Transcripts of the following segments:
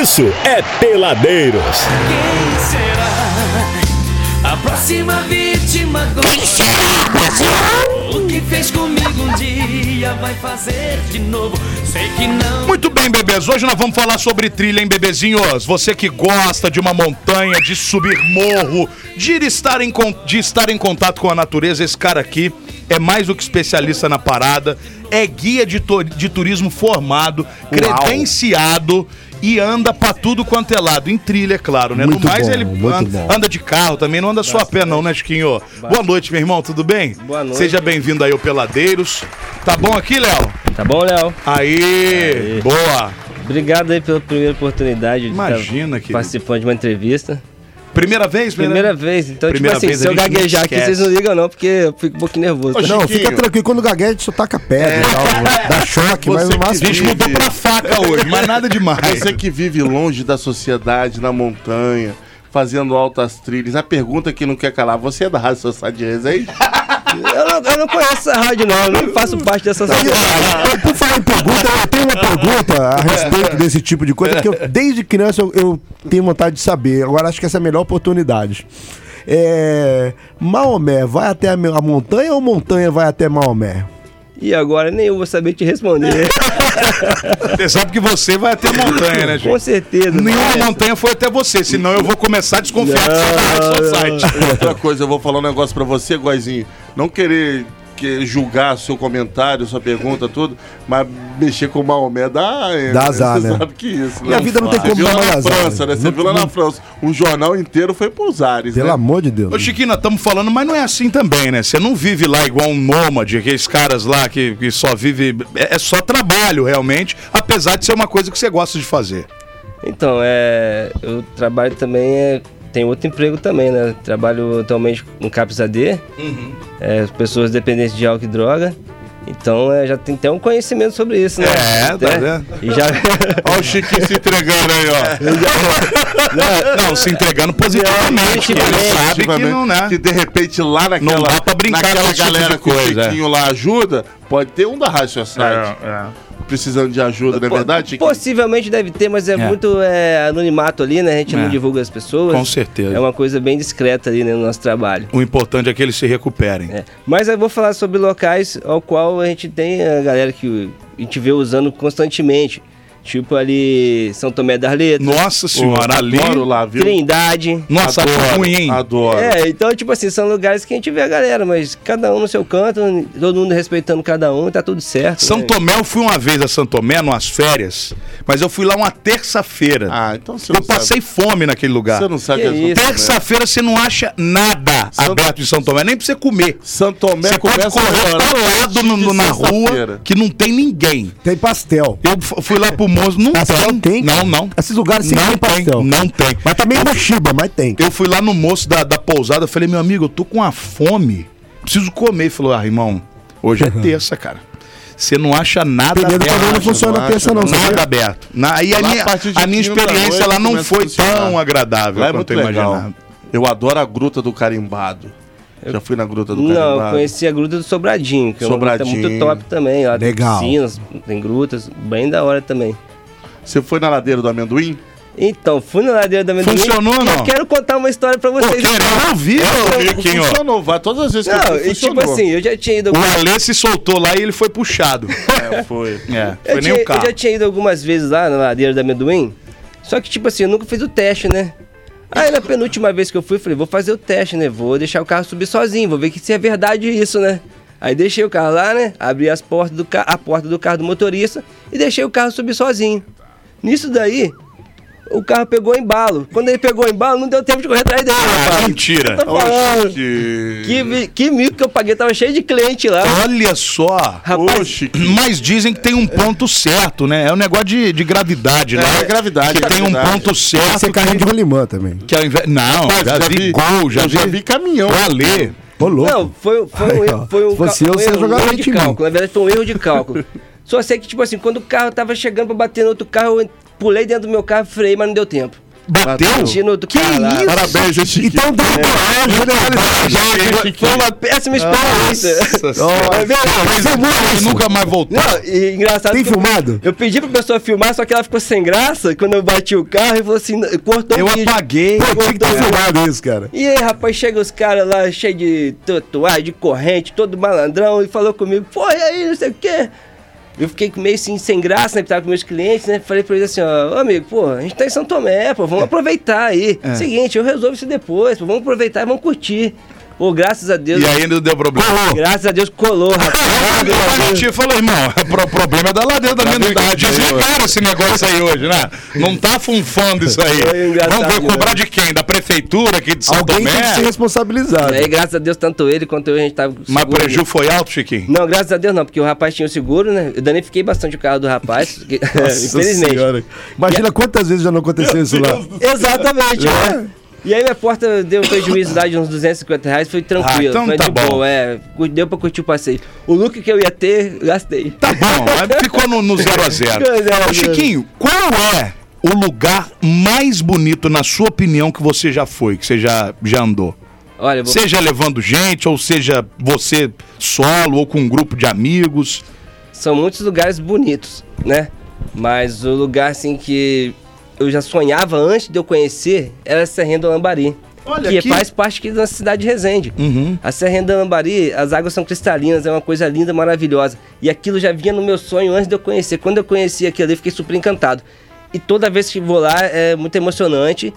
isso é Peladeiros. Quem será a próxima vítima? O que fez comigo um dia vai fazer de novo. Sei que não. Muito bem, bebês. Hoje nós vamos falar sobre trilha, hein, bebezinhos? Você que gosta de uma montanha, de subir morro, de estar em, de estar em contato com a natureza, esse cara aqui é mais do que especialista na parada, é guia de, de turismo formado, credenciado e anda pra tudo quanto é lado. Em trilha, é claro, né? Muito no mais, bom, ele anda, anda de carro também, não anda só a pé, não, né, Chiquinho? Boa noite, meu irmão, tudo bem? Boa noite. Seja bem-vindo aí ao Peladeiros. Tá bom aqui, Léo? Tá bom, Léo? Aí, boa. Obrigado aí pela primeira oportunidade de Imagina, estar querido. participando de uma entrevista. Primeira vez? Primeira vez, então, Primeira tipo assim, vez se a eu não gaguejar aqui, vocês não ligam não, porque eu fico um pouquinho nervoso. Não, Chiquinho. fica tranquilo. Quando gagueja, a gente só taca pedra e tal. Dá choque, mas Você que A máximo. gente mudou pra faca hoje, mas nada demais. Você que vive longe da sociedade, na montanha, fazendo altas trilhas, a pergunta que não quer calar, você é da Rádio Sociedade Reis? Eu não, eu não conheço essa rádio não, eu não faço parte dessa sociedade. Ah, Por falar pergunta, eu tenho uma pergunta a respeito desse tipo de coisa que eu, desde criança eu, eu tenho vontade de saber. Agora acho que essa é a melhor oportunidade. É, Maomé vai até a, a montanha ou montanha vai até Maomé? E agora nem eu vou saber te responder. Você sabe que você vai até a montanha, né, Com gente? certeza. Nenhuma montanha foi até você, senão eu vou começar a desconfiar que você no seu site. Outra coisa, eu vou falar um negócio pra você, Guazinho. Não querer que julgar seu comentário, sua pergunta, tudo, mas mexer com o Maomé dá. Dá azar, você né? sabe que isso. E a vida não tem Você como viu dar lá mais na azar, França, né? Você Não- viu lá na não- França. Um jornal inteiro foi pros ares, Pelo né? amor de Deus. Ô, estamos falando, mas não é assim também, né? Você não vive lá igual um nômade, aqueles caras lá que, que só vive. É é só trabalho, realmente, apesar de ser uma coisa que você gosta de fazer. Então, é, eu trabalho também, é, tem outro emprego também, né? Trabalho atualmente no CAPS AD, é, pessoas dependentes de álcool e droga. Então, é, já tem até um conhecimento sobre isso, né? É, tá Até- vendo? E já... Olha o Chiquinho se entregando aí, ó. Não, se entregando positivamente. que Ele sabe que não, né? Que de repente lá naquela, Não dá pra brincar naquela com tipo galera de que o coisa, é. Chiquinho lá ajuda, pode ter um da Rádio Society precisando de ajuda, não é verdade, Chiquinho? Possivelmente deve ter, mas é, É. muito é, anonimato ali, né? A gente É. não divulga as pessoas. Com certeza. É uma coisa bem discreta ali né, no nosso trabalho. O importante é que eles se recuperem. É. Mas eu vou falar sobre locais ao qual a gente tem a galera que a gente vê usando constantemente. Tipo ali São Tomé das Letras, Nossa senhora, ali. Adoro lá, viu? Trindade. Nossa, acho adoro, ruim, hein? Adoro. É, então, tipo assim, são lugares que a gente vê a galera, mas cada um no seu canto, todo mundo respeitando cada um, tá tudo certo. São né? Tomé, eu fui uma vez a São Tomé, numas férias, mas eu fui lá uma terça-feira. Ah, então você eu passei fome naquele lugar. Você não sabe Que que é. Terça-feira você não acha nada aberto em São Tomé, nem pra você comer. São Tomé Você pode começa correr parado no- na rua que não tem ninguém. Tem pastel. Eu fui lá pro moço, não Pastel tem. tem? Não, não. Esses lugares sempre Não tem tem, pastel. não tem. Mas também é Mochiba, mas tem. Eu fui lá no moço da, da pousada, eu falei, meu amigo, eu tô com uma fome, preciso comer. Ele falou, ah, irmão, hoje é terça, cara. Você não acha nada aberto. não funciona não terça, não. Nada aberto. Na, aí a minha, a minha 15 da experiência lá não foi tão agradável Lá é quanto muito eu legal. imaginava. Eu adoro a Gruta do Carimbado. Já fui na Gruta do Não, eu Carimbado. conheci a Gruta do Sobradinho, que é uma gruta Sobradinho. muito top também. Lá Legal. tem piscinas, tem grutas, bem da hora também. Você foi na ladeira do amendoim? Então, fui na ladeira da amendoim. Funcionou ou não? Eu quero contar uma história pra Pô, vocês. querendo ouvir, Comigo Chiquinho. funcionou, vai todas as vezes que eu Não, fui, tipo funcionou. assim, eu já tinha ido O Alê se soltou lá e ele foi puxado. É, foi. É, Eu, foi nem tinha- o eu carro. já tinha ido algumas vezes lá na ladeira da amendoim. Só que, tipo assim, eu nunca fiz o teste, né? Aí na penúltima vez que eu fui, falei, vou fazer o teste, né? Vou deixar o carro subir sozinho, vou ver se é verdade isso, né? Aí deixei o carro lá, né? Abri as portas do a porta do carro do motorista e deixei o carro subir sozinho. Nisso daí, o carro pegou embalo. Quando ele pegou embalo, não deu tempo de correr atrás dele, Ah, rapaz. mentira. Falando. Que... Que, mi- que mico que eu paguei, tava cheio de cliente lá. Olha só. Rapaz, Oxe. Mas dizem que tem um ponto certo, né? É um negócio de, de gravidade, né? É, gravidade, Que tem um ponto certo. Você carrinho de rolimã também. Que ao invés... Não, Rapaz, já, vi gol, já eu vi, já vi caminhão. Alê. Ô, louco. Não, foi, foi um, erro- foi um, Se fosse eu, um você ia erro, um erro de mim. cálculo. Na verdade, foi um erro de cálculo. Só sei que, tipo assim, quando o carro tava chegando pra bater no outro carro, eu pulei dentro do meu carro, freiei, mas não deu tempo. Bateu? Bati no outro Que cara isso? Parabéns, Chiquinho? Então dá Foi- Foi uma péssima experiência. Nossa, É verdade. Ele nunca mais voltou. Não, e engraçado Tem que eu- filmado? Eu pedi pra pessoa filmar, só que ela ficou sem graça quando eu bati o carro e falou assim, cortou Eu apaguei. Pô, tinha que ter filmado isso, cara. E aí, rapaz, chega os caras lá, cheio de tatuagem, de corrente, todo malandrão, e falou comigo, pô, e aí, não sei o quê. Eu fiquei meio assim, sem graça, né, tava com meus clientes, né, falei pra eles assim, ó, amigo, pô, a gente tá em São Tomé, pô, vamos aproveitar aí. É. Seguinte, eu resolvo isso depois, pô, vamos aproveitar e vamos curtir. Pô, graças a Deus, E aí não deu problema. graças a Deus colou, rapaz. A gente falou, irmão, o problema é da ladeira da amendoim. Desligaram esse negócio aí hoje, né? Não tá funfando isso aí. Foi engraçado, Vamos ver, né? cobrar de quem? Da prefeitura aqui de São Alguém tem que ser Tomé? responsabilizado. Aí, graças a Deus, tanto ele quanto eu, a gente tava com Mas seguro, preju né? foi alto, Chiquinho? Não, graças a Deus não, porque o rapaz tinha o seguro, né? Eu danifiquei bastante o carro do rapaz, infelizmente. Senhora. Imagina quantas vezes já não aconteceu isso lá. Exatamente, É. né? E aí minha porta deu um prejuízo lá de uns 250 reais, foi tranquilo. Ah, então foi tá de bom. boa, é. Deu pra curtir o passeio. O look que eu ia ter, gastei. Tá bom, mas ficou no 0 a 0 Zero a zero. Chiquinho, qual é o lugar mais bonito, na sua opinião, que você já foi, que você já, já andou? Olha, vou... Seja levando gente, ou seja você solo, ou com um grupo de amigos. são muitos lugares bonitos, né? Mas o lugar assim que eu já sonhava antes de eu conhecer era a Serrinha do Lambari. Olha que aqui. faz parte da cidade de Resende. Uhum. A Serrinha do Lambari, as águas são cristalinas, é uma coisa linda, maravilhosa. E aquilo já vinha no meu sonho antes de eu conhecer. Quando eu conheci aquilo ali, fiquei super encantado. E toda vez que vou lá é muito emocionante,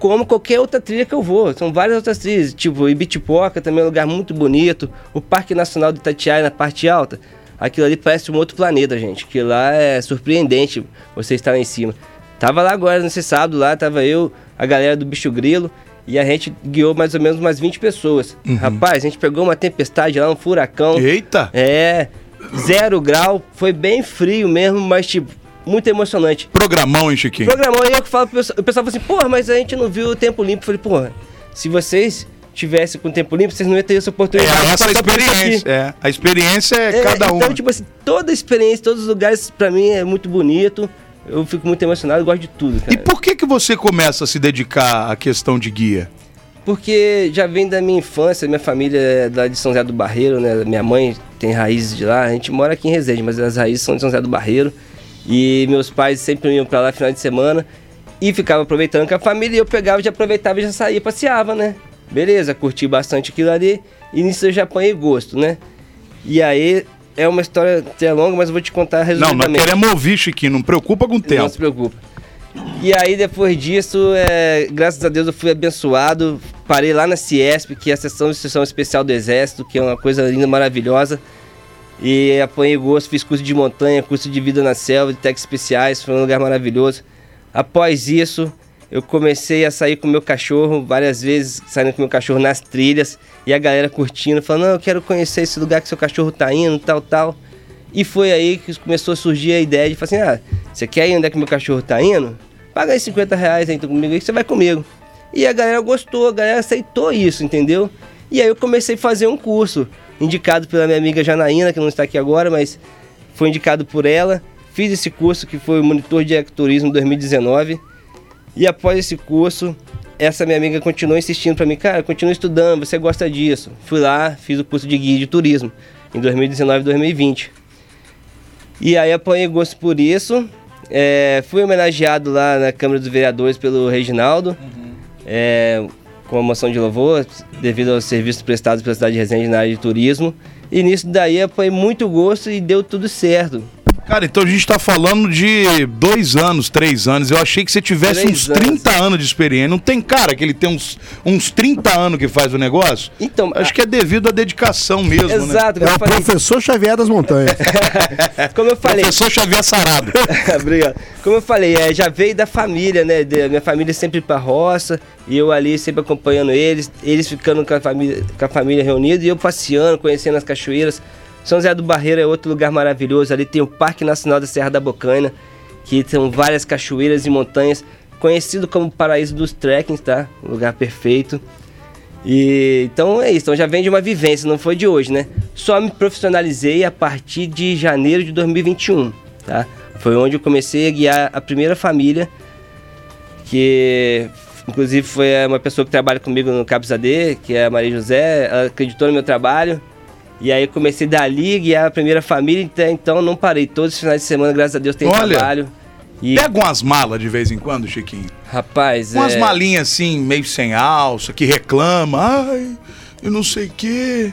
como qualquer outra trilha que eu vou. São várias outras trilhas, tipo Ibitipoca também é um lugar muito bonito. O Parque Nacional do Itatiaia, na parte alta. Aquilo ali parece um outro planeta, gente. Que lá é surpreendente você estar lá em cima. Tava lá agora nesse sábado, lá tava eu, a galera do Bicho Grilo, e a gente guiou mais ou menos umas 20 pessoas. Rapaz, a gente pegou uma tempestade lá, um furacão. Eita! É, zero grau, foi bem frio mesmo, mas tipo, muito emocionante. Programão, hein, Chiquinho? Programou aí eu que falo pro pessoal, o pessoal fala assim, porra, mas a gente não viu o tempo limpo. Eu falei, porra, se vocês tivessem com o tempo limpo, vocês não iam ter essa É oportunidade a de nossa passar por isso aqui. experiência. É, a experiência é, É, cada então, uma. tipo assim, toda a experiência, todos os lugares, pra mim, é muito bonito. Eu fico muito emocionado, eu gosto de tudo, cara. E por que que você começa a se dedicar à questão de guia? Porque já vem da minha infância, minha família é lá de São José do Barreiro, né? Minha mãe tem raízes de lá, a gente mora aqui em Resende, mas as raízes são de São José do Barreiro. E meus pais sempre iam pra lá final de semana e ficava aproveitando com a família e eu pegava, já aproveitava e já saía, passeava, né? Beleza, curti bastante aquilo ali e nisso eu já apanhei gosto, né? E aí é uma história até longa, mas eu vou te contar Não, resumidamente. nós queremos ouvir, Chiquinho, não preocupa com o Não tempo. se preocupa. E aí, depois disso, é, graças a Deus, eu fui abençoado. Parei lá na Ciesp, que é a Seção de Instrução Especial do Exército, que é uma coisa linda, maravilhosa. E apanhei gosto, fiz curso de montanha, curso de vida na selva, de técnicas especiais, foi um lugar maravilhoso. Após isso, eu comecei a sair com meu cachorro, várias vezes saindo com meu cachorro nas trilhas, e a galera curtindo, falando, não, eu quero conhecer esse lugar que seu cachorro tá indo, tal, tal. E foi aí que começou a surgir a ideia de falar assim, ah, você quer ir onde é que meu cachorro tá indo? Paga aí 50 reais aí comigo aí que você vai comigo. E a galera gostou, a galera aceitou isso, entendeu? E aí eu comecei a fazer um curso, indicado pela minha amiga Janaína, que não está aqui agora, mas foi indicado por ela. Fiz esse curso que foi o Monitor de Ecoturismo 2019. E após esse curso, essa minha amiga continuou insistindo para mim, cara, continua estudando, você gosta disso. Fui lá, fiz o curso de guia de turismo em 2019 e 2020. E aí apanhei gosto por isso. É, fui homenageado lá na Câmara dos Vereadores pelo Reginaldo, é, com a moção de louvor, devido aos serviços prestados pela cidade de Resende na área de turismo. E nisso daí apanhei muito gosto e deu tudo certo. Cara, então a gente tá falando de dois anos, três anos. Eu achei que você tivesse Três uns anos. 30 anos de experiência. Não tem cara que ele tem uns, uns 30 anos que faz o negócio? Então, Acho que é devido à dedicação mesmo, né? exato, como É o falei. professor Xavier das Montanhas. Como eu falei, Professor Xavier Sarado. Obrigado. Como eu falei, é, já veio da família, né? Da minha família sempre pra roça, e eu ali sempre acompanhando eles, eles ficando com a família, com a família reunida, e eu passeando, conhecendo as cachoeiras. São José do Barreiro é outro lugar maravilhoso, ali tem o Parque Nacional da Serra da Bocaina, que são várias cachoeiras e montanhas, conhecido como paraíso dos trekkings, tá? Lugar perfeito. E então é isso, então já vem de uma vivência, não foi de hoje, né? Só me profissionalizei a partir de janeiro de 2021, tá? Foi onde eu comecei a guiar a primeira família que inclusive foi uma pessoa que trabalha comigo no Capes AD, que é a Maria José, ela acreditou no meu trabalho. E aí eu comecei dali, guiar a primeira família, então, não parei. Todos os finais de semana, graças a Deus, tem Olha. trabalho. E, Pega umas malas de vez em quando, Chiquinho. rapaz, Umas é, malinhas assim, meio sem alça, que reclama. Ai, eu não sei o quê.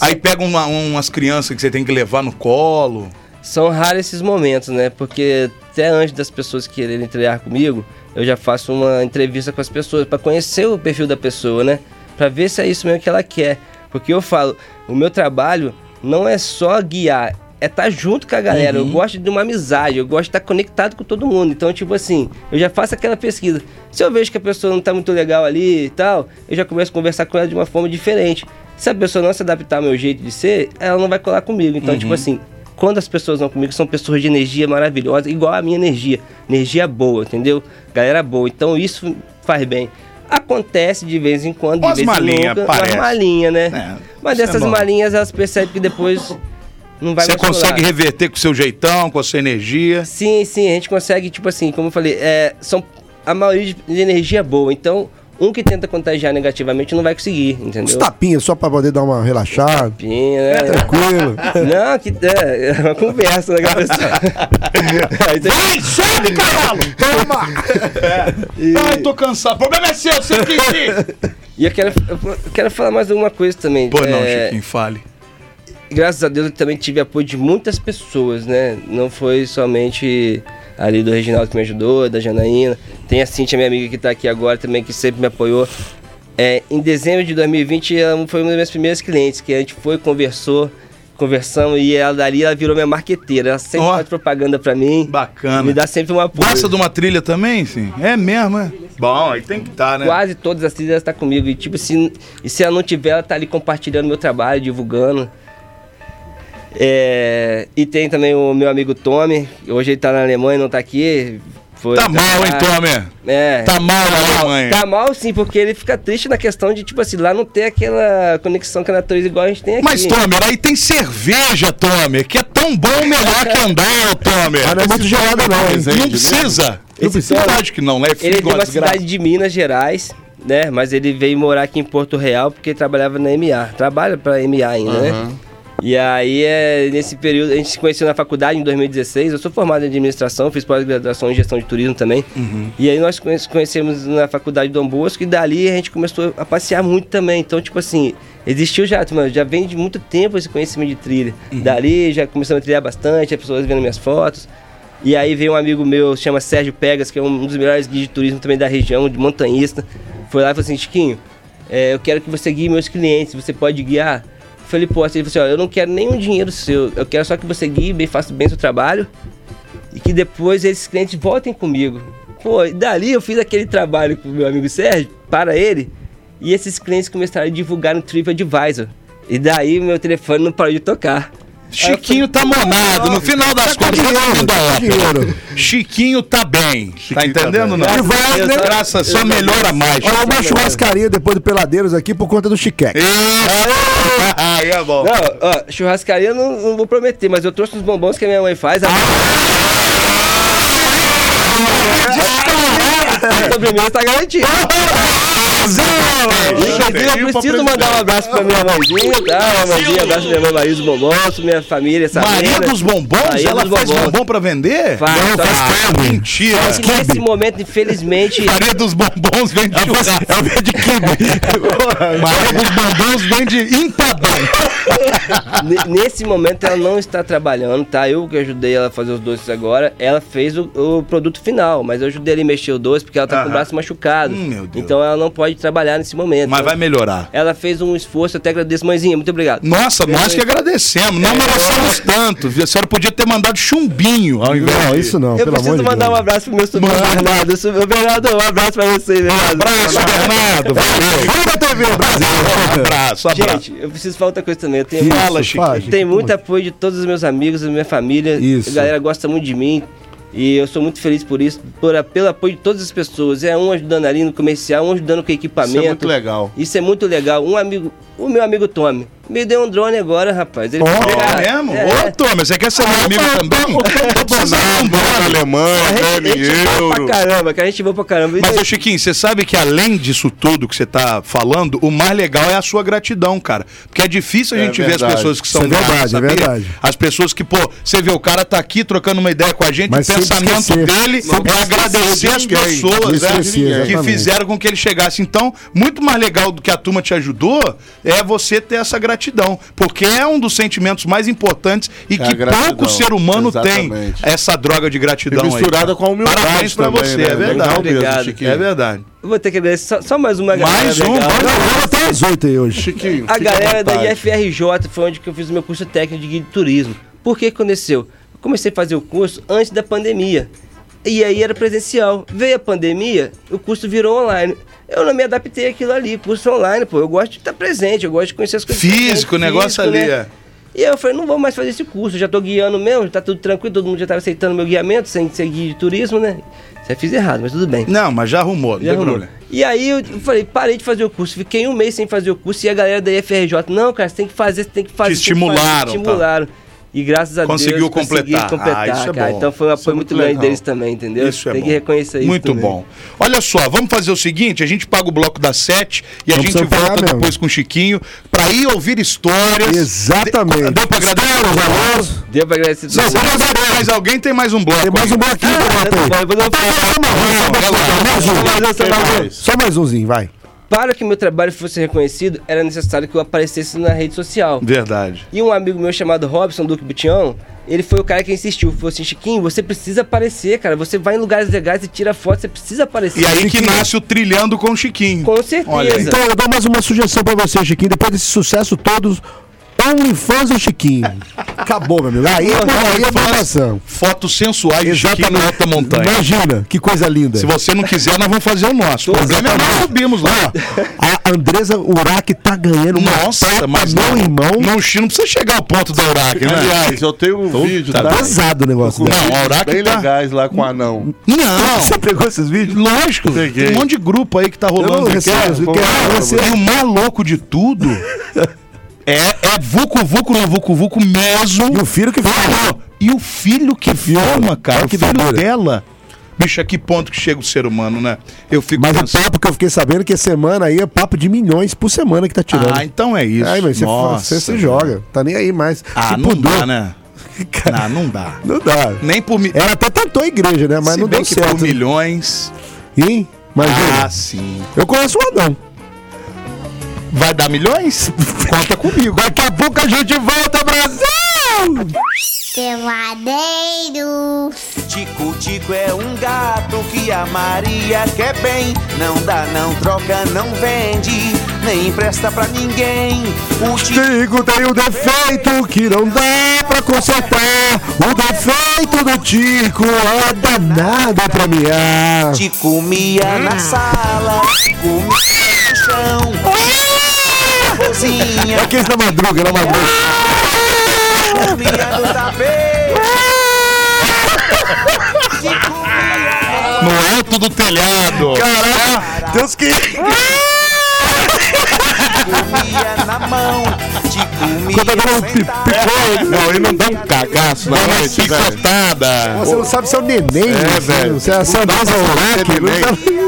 Aí pega uma- umas crianças que você tem que levar no colo. são raros esses momentos, né? Porque até antes das pessoas quererem treinar comigo, eu já faço uma entrevista com as pessoas para conhecer o perfil da pessoa, né? Para ver se é isso mesmo que ela quer. Porque eu falo, o meu trabalho não é só guiar, é estar junto com a galera. Eu gosto de uma amizade, eu gosto de estar conectado com todo mundo. Então, tipo assim, eu já faço aquela pesquisa. Se eu vejo que a pessoa não tá muito legal ali e tal, eu já começo a conversar com ela de uma forma diferente. Se a pessoa não se adaptar ao meu jeito de ser, ela não vai colar comigo. Então, tipo assim, quando as pessoas vão comigo, são pessoas de energia maravilhosa, igual a minha energia. Energia boa, entendeu? Galera boa. Então isso faz bem. Acontece de vez em quando, de Umas vez malinha, em parece. umas malinhas, né? É, Mas é dessas bom. malinhas elas percebem que depois não vai Você consegue reverter com o seu jeitão, com a sua energia. Sim, sim, a gente consegue, tipo assim, como eu falei, é, são a maioria de, de energia boa. Então, um que tenta contagiar negativamente não vai conseguir, Uns entendeu? tapinhas só pra poder dar uma relaxada. Tapinha, né? Tranquilo. Não, que é, é uma conversa, né, galera? Aí tem- Vai, sobe, cavalo! Toma! Ai, tô cansado. O problema é seu, você ir. E eu quero, eu quero falar mais alguma coisa também. Pô, não, É, Chiquinho, fale. graças a Deus eu também tive apoio de muitas pessoas, né? Não foi somente ali do Reginaldo que me ajudou, da Janaína. Tem a Cintia, minha amiga que tá aqui agora também, que sempre me apoiou. É, em dezembro de 2020, ela foi uma das minhas primeiras clientes, que a gente foi, conversou, conversamos, e ela dali ela virou minha marqueteira. Ela sempre Ó. faz propaganda pra mim. Bacana. Me dá sempre um apoio. Gosta de uma trilha também, sim? É mesmo, é? Bom, aí tem que estar, né? Quase todas as trilhas estão comigo. E tipo, se, e se ela não tiver, ela tá ali compartilhando meu trabalho, divulgando. É, e tem também o meu amigo Tommy. Hoje ele tá na Alemanha, não tá aqui. Foi Tá mal, hein. Tommy? É. Tá mal na Alemanha. Tá mal sim, porque ele fica triste na questão de, tipo assim, lá não ter aquela conexão com a natureza igual a gente tem aqui. Mas, Tomer, aí tem cerveja, Tomer, que é tão bom melhor que andar, Tomer. Mas não é muito gelada, não, hein? Não precisa. Não precisa. Tomer, Verdade que não, né? Ele é de uma desgraça. cidade de Minas Gerais, né? Mas ele veio morar aqui em Porto Real porque trabalhava na MA. Trabalha pra MA ainda, né? E aí, é, nesse período, a gente se conheceu na faculdade em 2016. Eu sou formado em administração, fiz pós-graduação em gestão de turismo também. E aí nós conhe- conhecemos na faculdade Dom Bosco e dali a gente começou a passear muito também. Então, tipo assim, existiu já, mano, já vem de muito tempo esse conhecimento de trilha. Dali já começamos a trilhar bastante, as pessoas vendo minhas fotos. E aí veio um amigo meu, chama Sérgio Pegas, que é um dos melhores guias de turismo também da região, de montanhista. Foi lá e falou assim, Chiquinho, é, eu quero que você guie meus clientes, você pode guiar? Eu falei, pô, assim, ele falou assim, ó, eu não quero nenhum dinheiro seu, eu quero só que você guie bem, faça bem seu trabalho e que depois esses clientes voltem comigo. Pô, e dali eu fiz aquele trabalho com o meu amigo Sérgio, para ele, e esses clientes começaram a divulgar no TripAdvisor. E daí meu telefone não parou de tocar. Chiquinho tá monado. No final das contas, tá da tá ópera. dinheiro. Chiquinho tá bem. tá Chiquinho tá entendendo, bem. não? E vai, né? Graças, só melhora mais. Olha, uma churrascaria depois do Peladeiros aqui por conta do Chiqueque. Aí é bom. Não, ó, churrascaria eu não, não vou prometer, mas eu trouxe os bombons que a minha mãe faz. A... A sobremesa tá garantida. Inclusive, eu preciso mandar um abraço pra minha mãezinha, tá? Uma mãozinha, abraço pra minha mãe Maria dos Bombons, minha família, essa Maria dos bombons? Maria ela dos faz bombons. bombom pra vender? Faz, Não, faz faz carne. Mentira. Só que nesse momento, infelizmente, Maria dos bombons vende churrasco. Ela vende. Maria dos bombons vende empadão. Ne- nesse momento ela não está trabalhando, tá? Eu que ajudei ela a fazer os doces agora. Ela fez o, o produto final, mas eu ajudei ela a mexer o doce porque ela tá com o braço machucado. Hum, meu Deus. Então ela não pode trabalhar nesse momento. Mas vai melhorar. Ela fez um esforço, até agradeço, mãezinha, muito obrigado. Nossa, nós que agradecemos. Não merecemos tanto. A senhora podia ter mandado chumbinho ao invés Não, de- isso não, eu pelo preciso amor de mandar Deus. um abraço pro meu sobrinho Manda. Bernardo. Eu sou- Ô, Bernardo, um abraço pra você, Bernardo. Abraço, Bernardo. Valeu. Viva TV Brasil! Abraço, abraço. Gente, eu preciso falar outra coisa também. Eu tenho Isso, Fala, Chiquinho. Tem muito apoio de todos os meus amigos, da minha família. Isso. A galera gosta muito de mim. E eu sou muito feliz por isso, por, pelo apoio de todas as pessoas. É um ajudando ali no comercial, um ajudando com equipamento. Isso é muito legal. Isso é muito legal. Um amigo, o meu amigo Tommy, Me deu um drone agora, rapaz. Ele Ó, falou, É mesmo? é, Ô, Thomas, você quer ser meu amigo também? Precisa de um drone. Alemanha, a dane gente voa euro. pra caramba, que a gente voa pra caramba. E Mas, ô Chiquinho, você sabe que além disso tudo que você tá falando, o mais legal é a sua gratidão, cara. Porque é difícil a É gente ver as pessoas que são Isso é verdade, é verdade. As pessoas que, pô, você vê o cara tá aqui trocando uma ideia com a gente, Mas o pensamento esquecer. dele é agradecer as pessoas né, que fizeram com que ele chegasse. Então, muito mais legal do que a turma te ajudou é você ter essa gratidão. Porque é um dos sentimentos mais importantes e É que pouco ser humano tem Exatamente. essa droga de E gratidão. aí, misturada cara. com a humildade Parabéns pra também, você, né? é verdade. Legal Obrigado. Chiquinho. É verdade. Eu vou ter que agradecer só, só mais uma galera. Mais um, Agora até as 8 aí hoje. Chiquinho, A galera da. IFRJ foi onde que eu fiz o meu curso técnico de guia de turismo. Por que que aconteceu? Eu comecei a fazer o curso antes da pandemia. E aí era presencial. Veio a pandemia, o curso virou online. Eu não me adaptei àquilo ali, curso online, pô. Eu gosto de estar presente, eu gosto de conhecer as coisas. Físico, o negócio ali, é. E eu falei, não vou mais fazer esse curso, já tô guiando mesmo, tá tudo tranquilo, todo mundo já tava aceitando meu guiamento, sem ser guia de turismo, né? Eu fiz errado, mas tudo bem. Não, mas já arrumou, não Já tem arrumou. problema. E aí eu falei, parei de fazer o curso. Fiquei um mês sem fazer o curso e a galera da IFRJ, não, cara, você tem que fazer, você tem que fazer. Te tem que fazer", estimularam, tá. E graças a Conseguiu Deus completar. completar, Ah, isso é cara. bom. Então foi um é apoio muito muito grande legal. deles também, entendeu? Isso é tem bom. que reconhecer isso Muito também. bom. Olha só, vamos fazer o seguinte: a gente paga o bloco das sete e a Não gente precisa volta pagar mesmo. depois com o Chiquinho pra ir ouvir histórias. Exatamente. De- Deu pra agradecer os alunos? Deu pra agradecer Não, agradecer mais alguém, tem mais um bloco. Tem mais um bloquinho pra Ah, tá depois um. Só mais umzinho, vai. Para que meu trabalho fosse reconhecido, era necessário que eu aparecesse na rede social. Verdade. E um amigo meu chamado Robson Duque Butião, ele foi o cara que insistiu. Falou assim, Chiquinho, você precisa aparecer, cara. Você vai em lugares legais e tira foto, você precisa aparecer. E aí que Chiquinho. nasce o Trilhando com o Chiquinho. Com certeza. Olha. Então eu dou mais uma sugestão pra você, Chiquinho. Depois desse sucesso todo, OnlyFans do Chiquinho. Acabou, meu amigo. Aí, aí é botação. Fotos sensuais de Chiquinho na alta montanha. Imagina, que coisa linda. Se você não quiser, nós vamos fazer o nosso. O problema é nós subimos lá. A Andresa Urach tá ganhando uma Nossa, prata, mas meu não, irmão. Não, Chico, não precisa chegar ao ponto da Urac, né? Aliás, eu tenho um vídeo, tá tá? Pesado o negócio dela. Não, a Urac bem tá- legais lá com o anão. Não. Você pegou esses vídeos? Lógico, Peguei. tem um monte de grupo aí que tá Eu não rolando. recebo, Quer- eu eu. E o mais louco de tudo é, é Vucu Vucu no Vucu Vucu mesmo. E o filho que filma. E o filho que filma, cara. Olha O que filho doideira. dela. Bicho, a que ponto que chega o ser humano, né? Eu fico Mas o pensando. papo que eu fiquei sabendo que semana aí é papo de milhões por semana que tá tirando. Ah, então é isso. Aí, mas você, Nossa. você se joga. Tá nem aí mais. Ah, Se não pudor. dá, né? Não, não dá. Não dá. Nem por mi... Ela até tentou a igreja, né? Mas Se não deu que certo. por milhões. Hein? Imagina. Ah, sim. Eu conheço um anão. Vai dar milhões? Conta comigo. Daqui a pouco a gente volta, Brasil! Peladeiros. Tico Tico é um gato que a Maria quer bem. Não dá, não troca, não vende, nem empresta pra ninguém. O Tico Tico tem um defeito que não dá pra consertar. O defeito do Tico é danado pra miar. te comia na sala, comia no chão. Na cozinha, Aqueles da madruga, na madruga. comia no tapete. Te comia No alto do telhado. Caraca, Deus que. Comia na mão, te comia Quando dá um pi- sentado. picô, Não, ele não dá um cagaço na noite, picotada. Você não sabe se é o neném. É, velho. Você é essa Não dá dá-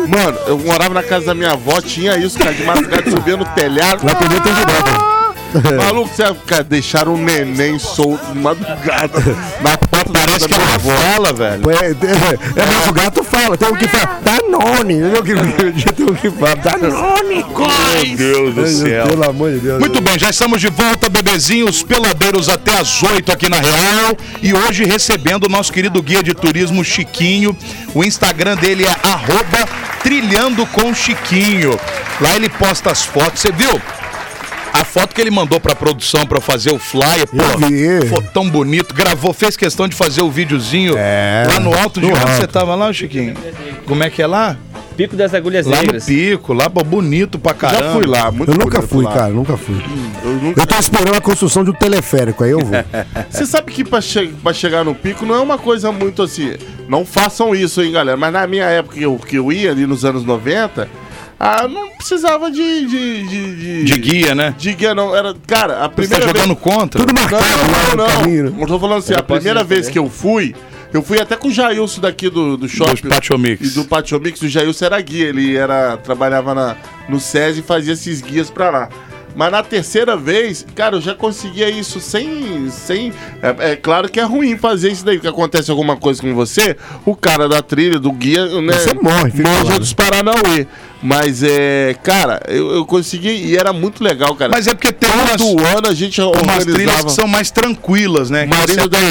Mano, eu morava na casa da minha avó, tinha isso, cara, de madrugada subia no telhado. Lá também tem direto. Maluco, você cara, deixaram um neném solto de madrugada na porta da Parece que da é uma avó. fala, velho. É, é, é, mas o gato fala, tem um que fala, Danone, entendeu? Que tem um que fala, Danone, Meu Deus do céu. Pelo amor de Deus. Muito bem, já estamos de volta, bebezinhos peladeiros até às 8 aqui na Real. E hoje recebendo o nosso querido guia de turismo Chiquinho. O Instagram dele é arroba trilhando com Chiquinho. Lá ele posta as fotos. Você viu? Foto que ele mandou pra produção pra fazer o flyer, pô, ficou tão bonito. Gravou, fez questão de fazer o videozinho É, lá no alto de no onde você tava lá, Chiquinho? Como é que é lá? Pico das Agulhas Lá no Negras. pico, lá bonito pra caramba. Já fui lá, muito Eu nunca fui, lá. cara, nunca fui. Eu nunca... Eu tô esperando a construção de um teleférico, aí eu vou. Você sabe que pra, che- pra chegar no pico não é uma coisa muito assim. Não façam isso, hein, galera. Mas na minha época que eu, que eu ia ali nos anos 90, Ah, não precisava de. De, de, de, De guia, né? de guia, não. Era, cara, a Você tá primeira vez. jogando contra? Tudo marcado Não, não, não. né? Eu tô falando assim, Eu a primeira vez que eu fui, eu fui até com o Jailson daqui do, do shopping. Patio Mix. E do Patio Mix, o Jailson era guia. Ele era, trabalhava na, no SESI e fazia esses guias pra lá. Mas na terceira vez, cara, eu já conseguia isso sem. sem é, é claro que é ruim fazer isso daí, porque acontece alguma coisa com você, o cara da trilha, do guia, né? Você morre, fica manja claro. dos Paranauê. Mas é. Cara, eu, eu consegui e era muito legal, cara. Mas é porque tem umas, Todo ano a gente umas trilhas organizava. que são mais tranquilas, né? Marinho da né?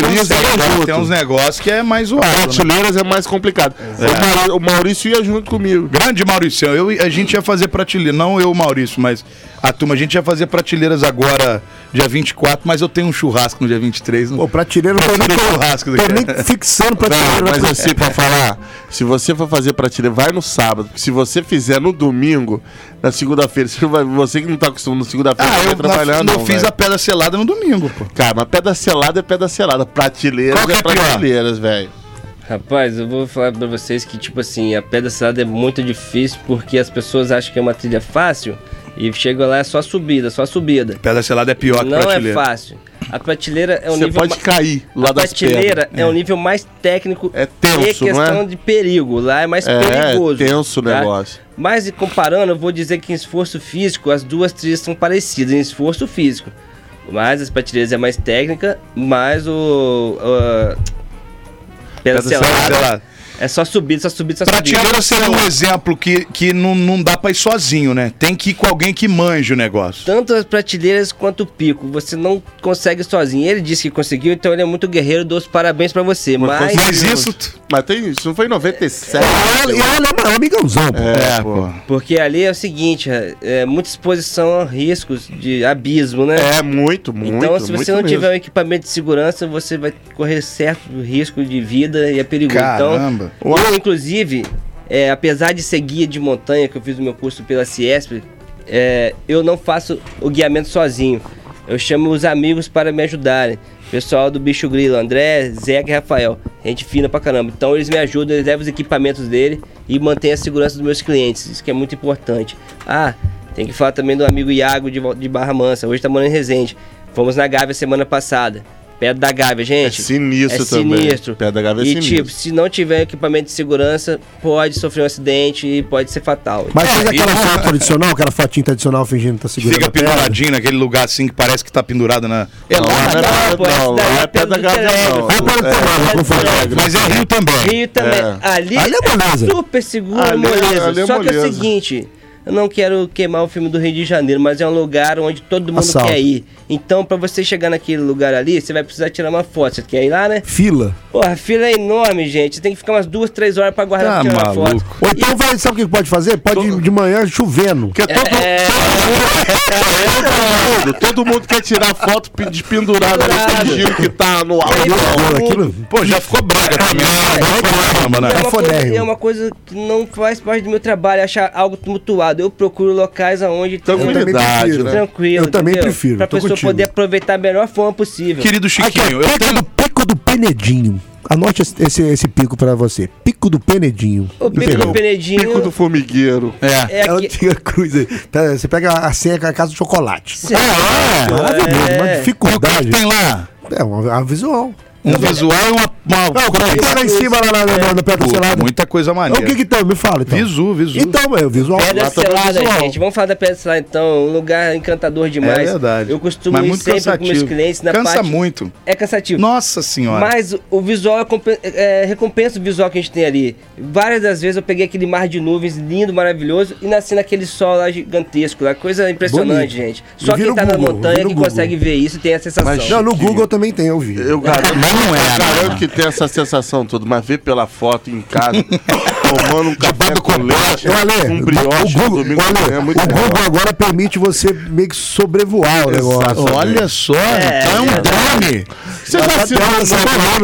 junto. Tem uns negócios que é mais zoado. né? Prateleiras é mais complicado. O Mauri- O Maurício ia junto comigo. Grande Maurício, eu, a gente ia fazer prateleira, não eu, Maurício, mas a turma, a gente ia fazer prateleiras agora, dia 24, mas eu tenho um churrasco no dia 23. Não... Pô, prateleira, eu tô nem, churrasco do tô nem fixando Não, prateleira. mas pra- assim, pra falar, se você for fazer prateleira, vai no sábado. Se você fizer no domingo, na segunda-feira, você, não vai- você que não tá acostumado na segunda-feira, Ah, não eu, vai trabalhar, não. eu fiz velho. a pedra selada no domingo, pô. Cara, mas pedra selada é pedra selada. Prateleiras Qual é é prateleiras, velho. Rapaz, eu vou falar pra vocês que, tipo assim, a pedra selada é muito difícil porque as pessoas acham que é uma trilha fácil e chega lá é só subida, só subida. Pedra selada é pior que Não é prateleira. fácil. A prateleira é um Você nível pode ma- cair lá a das prateleira pedras. é um nível mais técnico É tenso, e questão não é? de perigo. Lá é mais É, perigoso. tenso o tá? negócio. Mas comparando, eu vou dizer que em esforço físico, as duas trilhas são parecidas em esforço físico. Mas as prateleiras é mais técnica, mas o. o pedra Pedra selada selada. É só subida, só subida, só subida. Prateleira seria um exemplo que, que não, não dá pra ir sozinho, né? Tem que ir com alguém que manje o negócio. Tanto as prateleiras quanto o pico, você não consegue sozinho. Ele disse que conseguiu, então ele é muito guerreiro. Dou os parabéns pra você. Mas Mas, Mas isso. Mas tem isso, não foi em 97. E ele é um amigãozão, pô. É, pô. porque ali é o seguinte: é, é muita exposição a riscos de abismo, né? É, muito, muito. Então, se muito você não mesmo. tiver um equipamento de segurança, você vai correr certo risco de vida e é perigoso. Caramba. Então, eu, inclusive, é, apesar de ser guia de montanha, que eu fiz o meu curso pela Ciesp, é, eu não faço o guiamento sozinho. Eu chamo os amigos para me ajudarem. Pessoal do Bicho Grilo, André, Zeca e Rafael. Gente fina pra caramba. Então eles me ajudam, eles levam os equipamentos dele e mantêm a segurança dos meus clientes. Isso que é muito importante. Ah, tem que falar também do amigo Iago de, de Barra Mansa. Hoje tá morando em Resende. Fomos na Gávea semana passada. Perto da Gávea, gente. É sinistro é também. Sinistro. Perto da Gávea é e sinistro. tipo, se não tiver equipamento de segurança, pode sofrer um acidente e pode ser fatal. Mas fez É, aquela e- foto tradicional, aquela fotinha tradicional fingindo que tá segurando Fica pedra. penduradinho naquele lugar assim que parece que tá pendurado na. É lá, não, é, não, não é é pedra pedra gávea, não. confunde. Mas é Rio também. Rio também. É. Ali, é moleza. super seguro, moleza. é Só que é o seguinte, eu não quero queimar o filme do Rio de Janeiro, mas é um lugar onde todo mundo Assalto. quer ir. Então, pra você chegar naquele lugar ali, você vai precisar tirar uma foto. Você quer ir lá, né? Fila. Porra, a fila é enorme, gente. Você tem que ficar umas duas, três horas pra guardar Tá pra tirar uma foto. Ou então vai, sabe o que pode fazer? Pode ir de manhã chovendo. Porque todo, É, todo, mundo, todo mundo quer tirar foto de pendurado ali, fingindo que tá no alto. Pô, aquilo- Pô, já ficou. Caramba, né? É uma, coisa, é uma coisa que não faz parte do meu trabalho, achar algo tumultuado. Eu procuro locais aonde tem Tranquilidade, prefiro. né? tranquilo. Eu também entendeu? prefiro, Pra pessoa contigo. poder aproveitar da melhor forma possível. Querido Aqui, Chiquinho, ó, eu pico tenho. do Pico do Penedinho. Anote esse, esse, pico pra você. Pico do Penedinho. O pico do Penedinho Pico do formigueiro. É. é É aqui. antiga cruz aí. Tá, Você pega a senha com a casa de chocolate. É, Maravilhoso, uma É. dificuldade. Tem lá É, uma, uma visual. Um visual e uma. uma Não, é que tá lá em cima, lá na, na, na, na pedra Pô, selada? muita coisa O maneira. que que tá? Me fala, então. Visu, visu. Então, é o visual. Pedra Lá é selada, visual. gente. Vamos falar da pedra selada então. Um lugar encantador demais. É verdade. Eu costumo Mas ir muito sempre com cansativo. meus clientes na Cansa parte. muito. É cansativo. Nossa senhora. Mas o visual é, compen- é, recompensa o visual que a gente tem ali. Várias das vezes eu peguei aquele mar de nuvens lindo, maravilhoso, e nasci naquele sol lá gigantesco, lá, coisa impressionante, Bonito. gente. Só Eu quem tá na Google, eu montanha que Google. consegue ver isso e tem a sensação. Mas- Não, no. Google também tem, eu vi. Eu garanto, Mas não é, eu garanto que tem essa sensação toda, mas ver pela foto em casa, tomando um café do com leite, Ale, um brioche o Google, domingo manhã, é muito o. Google agora permite você meio que sobrevoar o negócio. Olha só, então é um drone. Você já assinou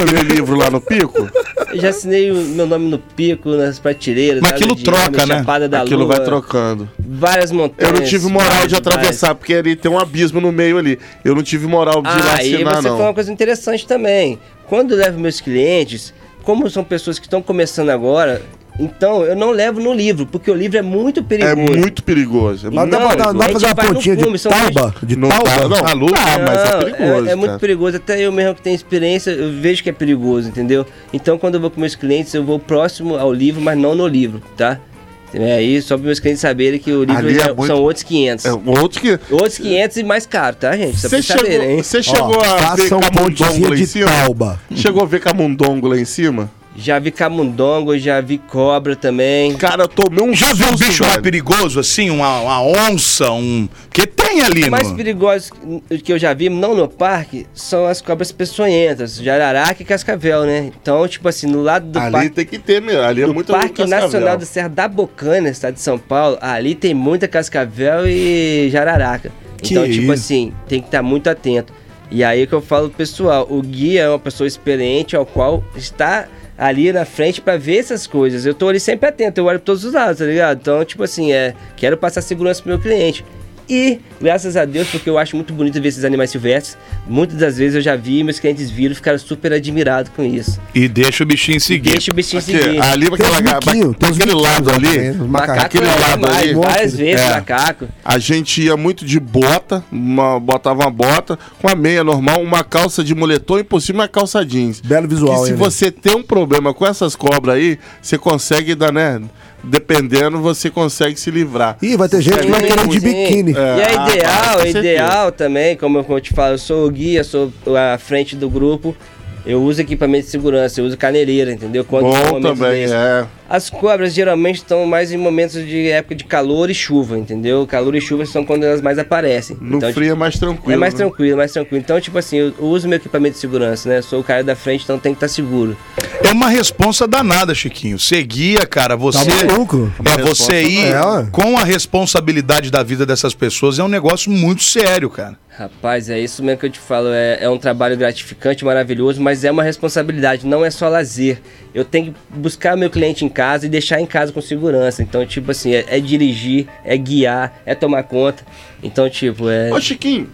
aquele livro lá no Pico? Eu já assinei o meu nome no pico, nas prateleiras. Mas aquilo troca, né? Chapada da Aquilo Lua, vai trocando. Várias Eu montanhas. não tive moral de várias, atravessar, porque ali tem um abismo no meio ali. Eu não tive moral de ir lá Ah, e assinar, você falou uma não. coisa interessante também. Quando eu levo meus clientes, como são pessoas que estão começando agora, Então, eu não levo no livro, porque o livro é muito É perigoso. muito perigoso. É Mas muito dá pra, dá fazer uma pontinha de fume, tauba? De Não tauba? dá, não. Ah, Lu? Ah, mas é Não, perigoso. É, muito cara. perigoso. Até eu mesmo que tenho experiência, eu vejo que é perigoso, entendeu? Então, quando eu vou com meus clientes, eu vou próximo ao livro, mas não no livro, tá? É aí, só para meus clientes saberem que o livro é já- muito- são outros 500. É, outro que. Outros 500 e mais caro, tá, gente? Só pra saberem, hein? você chegou Ó, a ver camundongo lá em de cima? tauba. Chegou a ver camundongo lá em cima? Já vi camundongo, já vi cobra também. Cara, eu tomei um Já viu um bicho mais velho. perigoso, assim? Uma, uma onça, um... Que tem ali, Os mais no... perigosos que eu já vi, não no parque, são as cobras peçonhentas, jararaca e cascavel, né? Então, tipo assim, no lado do Ali parque... tem que ter, meu. Ali é No muito Parque cascavel. Nacional da Serra da Bocana, estado de São Paulo, ali tem muita cascavel e jararaca. Que então, tipo isso. assim, tem que estar muito atento. E aí que eu falo pro pessoal, o guia é uma pessoa experiente ao qual está ali na frente pra ver essas coisas. Eu tô ali sempre atento, eu olho pra todos os lados, tá ligado? Então, tipo assim, é, quero passar segurança pro meu cliente. E, graças a Deus, porque eu acho muito bonito ver esses animais silvestres, muitas das vezes eu já vi, meus clientes viram e ficaram super admirados com isso. E deixa o bichinho seguir. Deixa o bichinho Aqui, seguir. ali biquinhos lado ali. Macaco aquele é lado ali, várias vezes, É. macaco. a gente ia muito de bota, uma, botava uma bota com a meia normal, uma calça de moletom e por cima uma calça jeans. Belo visual, que se hein, você tem um problema com essas cobras aí, você consegue dar, né? Dependendo, você consegue se livrar. Ih, vai ter gente que vai querer de biquíni. E é Ah, ideal, com é ideal também, como eu, como eu te falo, eu sou o guia, sou a frente do grupo. Eu uso equipamento de segurança, eu uso caneleira, entendeu? Quando Bom também, desses. é. As cobras geralmente estão mais em momentos de época de calor e chuva, entendeu? Calor e chuva são quando elas mais aparecem. No Então, frio é mais tranquilo. é mais né? tranquilo, mais tranquilo. Então, tipo assim, eu uso meu equipamento de segurança, né? Sou o cara da frente, então tem que estar seguro. É uma responsa danada, Chiquinho. Você guia, cara, você... Tá maluco? É, você ir É, com a responsabilidade da vida dessas pessoas é um negócio muito sério, cara. Rapaz, é isso mesmo que eu te falo. É, é um trabalho gratificante, maravilhoso, mas é uma responsabilidade, não é só lazer. Eu tenho que buscar meu cliente em casa e deixar em casa com segurança. Então, tipo assim, é, é dirigir, é guiar, é tomar conta. Então, tipo, é. Ô, Chiquinho,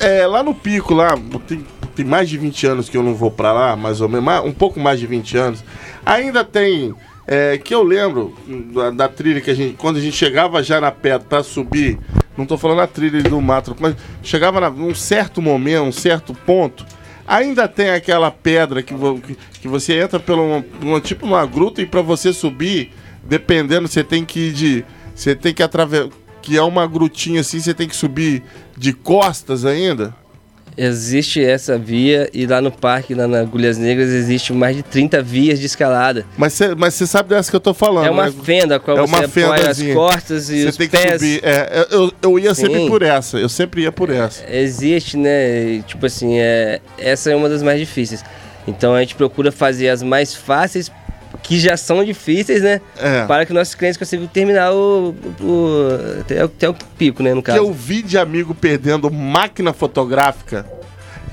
é, lá no Pico, lá, tem, tem mais de 20 anos que eu não vou pra lá, mais ou menos, um pouco mais de 20 anos. Ainda tem, é, que eu lembro da, da trilha que a gente, quando a gente chegava já na pedra pra subir, não tô falando a trilha do mato, mas chegava na- num certo momento, um certo ponto, ainda tem aquela pedra que, vo- que, que você entra pelo uma, tipo uma gruta e pra você subir, dependendo, você tem que ir de. Você tem que atravessar. Que é uma grutinha assim, você tem que subir de costas ainda. Existe essa via e lá no parque, lá na Agulhas Negras, existe mais de 30 vias de escalada. Mas você mas sabe dessa que eu tô falando, É uma né? fenda, a qual É você apoia as costas e Você os tem que pés. subir. É, eu, eu ia sempre Sim. por essa. Eu sempre ia por essa. Existe, né? e, Tipo assim, é, essa é uma das mais difíceis. Então a gente procura fazer as mais fáceis, que já são difíceis, né? É. Para que nossos clientes consigam terminar o, o- até, o- até o pico, né? No Que caso. eu vi de amigo perdendo máquina fotográfica.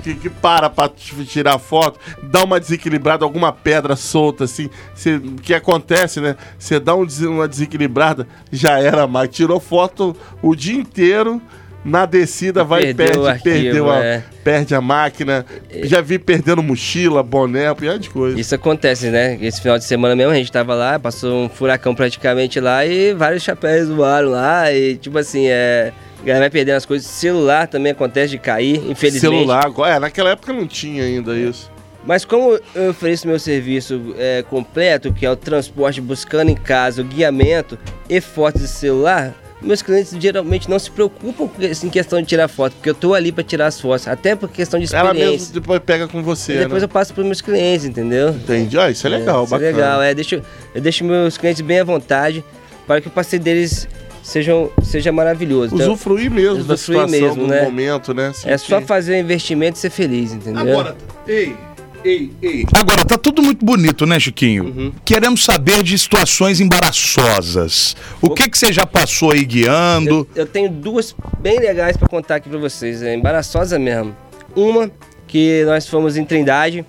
Que, que para pra tirar foto, dá uma desequilibrada, alguma pedra solta, assim. Cê, que acontece, né? Você dá um uma desequilibrada, já era mais. Tirou foto o dia inteiro, na descida vai e perde, arquivo, perdeu a, é. perde a máquina. Já vi perdendo mochila, boné, um pior de coisa. Isso acontece, né? Esse final de semana mesmo a gente tava lá, passou um furacão praticamente lá e vários chapéus voaram lá e tipo assim, é. A galera vai perdendo as coisas. Celular também acontece de cair, infelizmente. Celular, agora- é, naquela época não tinha ainda isso. Mas como eu ofereço meu serviço é, completo, que é o transporte buscando em casa, o guiamento e fotos de celular, meus clientes geralmente não se preocupam com esse- em questão de tirar foto, porque eu tô ali para tirar as fotos, até por questão de Ela experiência. mesmo depois pega com você, E depois né? eu passo para meus clientes, entendeu? Entendi. Ah, isso é legal, isso é bacana. legal, é, deixo, eu deixo meus clientes bem à vontade para que o passeio deles sejam, seja maravilhoso. Então, Usufruir mesmo da Usufruir situação mesmo, né? momento, né? é só Sentir- fazer o investimento e ser feliz, entendeu? ei, ei, ei. Agora, tá tudo muito bonito, né, Chiquinho? Uhum. Queremos saber de situações embaraçosas. O que que você já passou aí guiando? Eu, eu tenho duas bem legais pra contar aqui pra vocês, é embaraçosa mesmo. Uma que nós fomos em Trindade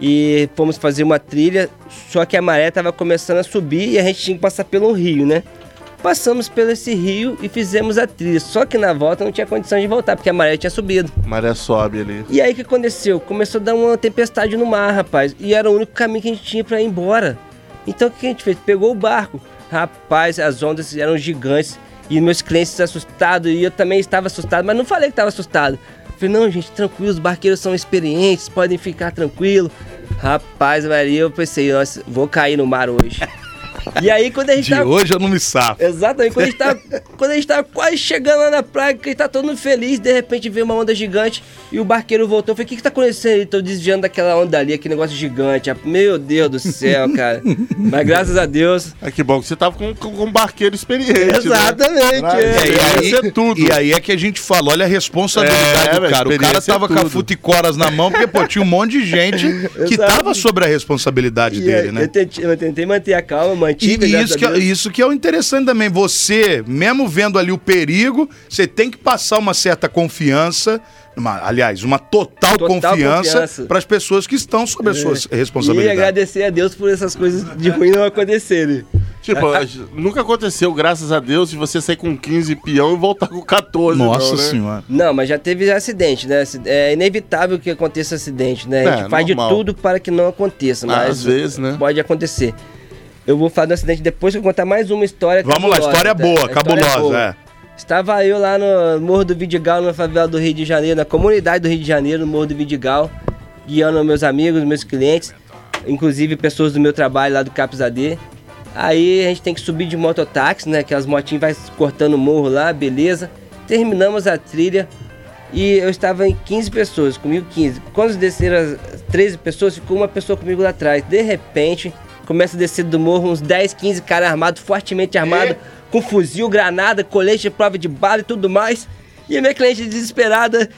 e fomos fazer uma trilha, só que a maré tava começando a subir e a gente tinha que passar pelo rio, né? Passamos pelo esse rio e fizemos a trilha, só que na volta não tinha condição de voltar porque a maré tinha subido. Maré sobe ali. E aí o que aconteceu? Começou a dar uma tempestade no mar, rapaz, e era o único caminho que a gente tinha pra ir embora. Então o que a gente fez? Pegou o barco. Rapaz, as ondas eram gigantes. E meus clientes assustados, e eu também estava assustado, mas não falei que estava assustado. Falei, não, gente, tranquilo, os barqueiros são experientes, podem ficar tranquilo. Rapaz, Maria, eu pensei, nossa, vou cair no mar hoje. E aí, quando a gente De tava- hoje eu não me safo. Exatamente, quando a gente tava, quando a gente tava quase chegando lá na praia, que a gente tá todo mundo feliz, de repente veio uma onda gigante e o barqueiro voltou. Eu falei, o que que tá acontecendo? Ele tô desviando daquela onda ali, aquele negócio gigante. Meu Deus do céu, cara. Mas graças a Deus. Ah, que bom que você tava com, com, um barqueiro experiente. Né? Exatamente. Pra- é. É, e, Ia aí, ser tudo. e aí é que a gente fala, olha a responsabilidade É, do cara. O cara experiência tava é com a futicoras na mão, porque, pô, tinha um monte de gente que tava sobre a responsabilidade E dele, eu, né? tentei, eu tentei manter a calma, E, mantive. e graças isso, a que, é- isso que é o interessante também. Você, mesmo vendo ali o perigo, você tem que passar uma certa confiança, uma- aliás, uma total, Total confiança para as pessoas que estão sob a sua E responsabilidade. agradecer a Deus por essas coisas de ruim não acontecerem. Tipo, nunca aconteceu, graças a Deus, de você sair com 15 peão e voltar com 14. Nossa não, né? senhora. Não, mas já teve acidente, né? É inevitável que aconteça acidente, né? A É, gente faz de normal. tudo para que não aconteça, mas Às vezes, né? pode acontecer. Eu vou falar do acidente depois eu contar mais uma história Vamos lá, cabulosa, história tá? boa, história cabulosa, é. Estava eu lá no Morro do Vidigal, na favela do Rio de Janeiro, na comunidade do Rio de Janeiro, no Morro do Vidigal, guiando meus amigos, meus clientes, inclusive pessoas do meu trabalho lá do Caps AD. Aí a gente tem que subir de mototáxi, né? Que as motinhas vai cortando o morro lá, beleza. Terminamos a trilha e eu estava em 15 pessoas, comigo 15. Quando desceram as 13 pessoas, ficou uma pessoa comigo lá atrás. De repente, começa a descer do morro uns 10, 15 caras armados, fortemente armados, com fuzil, granada, colete de prova de bala e tudo mais. E a minha cliente desesperada,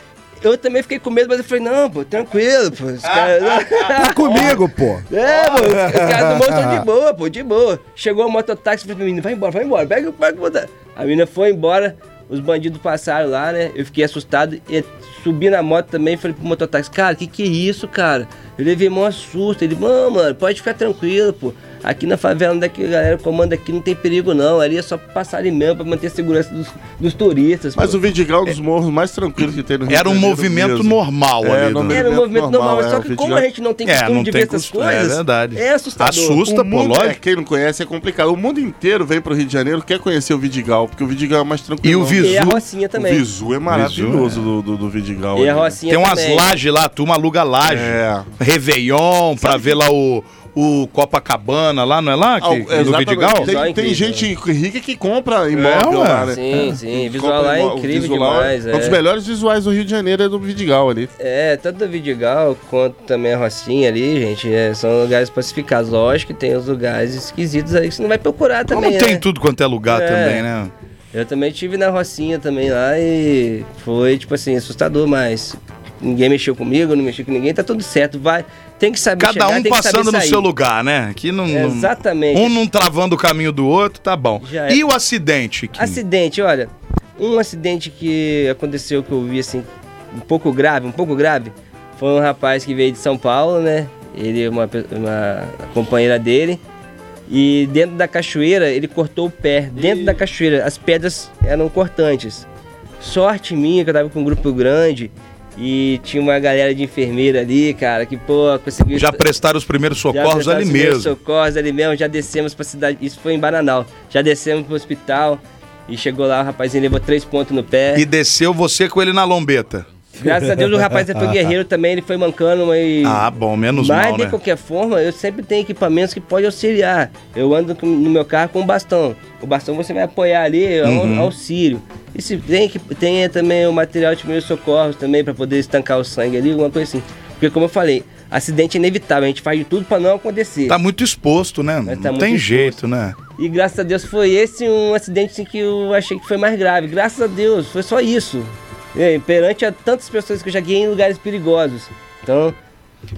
eu também fiquei com medo, mas eu falei, não, pô, tranquilo, pô. Os caras... Tá comigo, pô. É, mano, os caras do morro estão de boa, pô, de boa. Chegou o mototáxi e falei pra menina, vai embora, vai embora, pega o motor. A menina foi embora, os bandidos passaram lá, né? Eu fiquei assustado e subi na moto também falei pro mototáxi, cara, que que é isso, cara? Eu levei mó susto. Ele, mano, mano, pode ficar tranquilo, pô. Aqui na favela onde é que a galera comanda aqui não tem perigo não. Ali é só passar ali mesmo pra manter a segurança dos, dos turistas. Mas pô. o Vidigal é um dos morros mais tranquilos que tem no Rio Era um movimento mesmo. normal É, ali. no né? Era um movimento normal, mas é, só que Vidigal- como a gente não tem É, costume não de tem ver essas é coisas, verdade. é assustador. Assusta, O pô, mundo, é, lógico. quem não conhece é complicado. O mundo inteiro vem pro Rio de Janeiro quer conhecer o Vidigal, porque o Vidigal é mais tranquilo. E o Visu. E a Rocinha também. O Visu é maravilhoso do, do, do Vidigal. E a ali. Rocinha Tem umas também. lajes lá, a turma aluga laje. É. Réveillon, pra ver lá o, o Copacabana lá, não é lá? Que, Ah, no. Vidigal? Tem, tem gente rica que compra imóvel ué. lá, né? Sim, sim. Que Visual lá é incrível visual demais. É um dos É. melhores visuais do Rio de Janeiro é do Vidigal ali. é, tanto o Vidigal quanto também a Rocinha ali, gente, é, são lugares pacificados. Lógico que tem os lugares esquisitos aí que você não vai procurar Como também, tem né? tudo quanto é lugar É. também, né? Eu também tive na Rocinha também lá e foi, tipo assim, assustador, mas ninguém mexeu comigo, não mexeu com ninguém, tá tudo certo, vai. Tem que saber Cada chegar, um que passando no seu lugar, né? Aqui não, não- Exatamente. Um não travando o caminho do outro, tá bom. É. E o acidente? Kim? Acidente, olha, um acidente que aconteceu que eu vi assim, um pouco grave, um pouco grave, foi um rapaz que veio de São Paulo, né? Ele, uma, pe- uma companheira dele, e dentro da cachoeira ele cortou o pé. Dentro da cachoeira, as pedras eram cortantes. Sorte minha que eu tava com um grupo grande e tinha uma galera de enfermeira ali, cara, que pô, conseguiu. Já prestaram os primeiros socorros ali os primeiros mesmo. Socorros ali mesmo, já descemos pra cidade. Isso foi em Bananal. Já descemos pro hospital e chegou lá, o rapazinho levou três pontos no pé. E desceu você com ele na lombeta. Graças a Deus o rapaz foi guerreiro também, ele foi mancando, mas. Ah, bom, menos Mas mal, de né? qualquer forma, eu sempre tenho equipamentos que podem auxiliar. Eu ando com- no meu carro com um bastão. O bastão você vai apoiar ali, é um Uhum. auxílio. E se tem, que, tem também o material de primeiros socorros também para poder estancar o sangue ali, alguma coisa assim. Porque como eu falei, acidente é inevitável, a gente faz de tudo para não acontecer. Tá muito exposto, né? Mas Não tá muito tem jeito, né? E graças a Deus foi esse um acidente assim, que eu achei que foi mais grave. Graças a Deus, foi só isso. E, perante a tantas pessoas que eu já guiei em lugares perigosos. Então,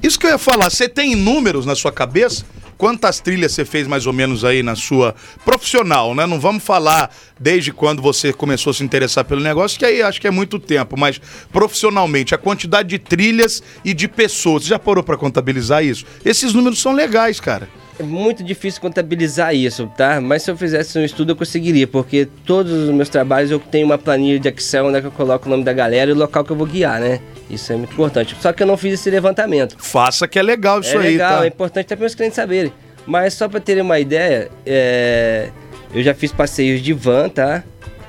Isso que eu ia falar, você tem números na sua cabeça? Quantas trilhas você fez mais ou menos aí na sua profissional, né? Não vamos falar desde quando você começou a se interessar pelo negócio, que aí acho que é muito tempo, mas profissionalmente, a quantidade de trilhas e de pessoas, você já parou pra contabilizar isso? Esses números são legais, cara. É muito difícil contabilizar isso, tá? Mas se eu fizesse um estudo eu conseguiria, porque todos os meus trabalhos eu tenho uma planilha de Excel onde é que eu coloco o nome da galera e o local que eu vou guiar, né? Isso é muito importante. Só que eu não fiz esse levantamento. Faça que é legal isso é aí, legal, tá? é importante até para meus clientes saberem. Mas só pra terem uma ideia, é, eu já fiz passeios de van, tá?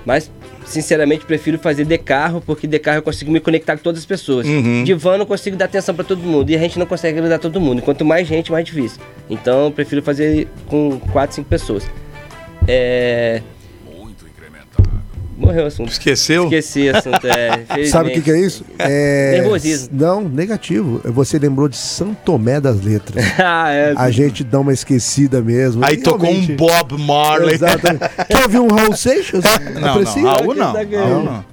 Mas, sinceramente, prefiro fazer de carro, porque de carro eu consigo me conectar com todas as pessoas. De van eu consigo dar atenção pra todo mundo, e a gente não consegue agradar todo mundo. Quanto mais gente, mais difícil. Então, eu prefiro fazer com 4, 5 pessoas. É... Morreu o assunto. Esqueceu? Esqueci o assunto, é. Sabe o que, que é isso? É... Nervosismo. Não, negativo. Você lembrou de São Tomé das Letras. ah, é. A gente dá uma esquecida mesmo. Aí E tocou realmente- um Bob Marley. Exatamente. Quer ouvir um Raul Seixas? Não, Aprecia? não, Raul não. Raul não.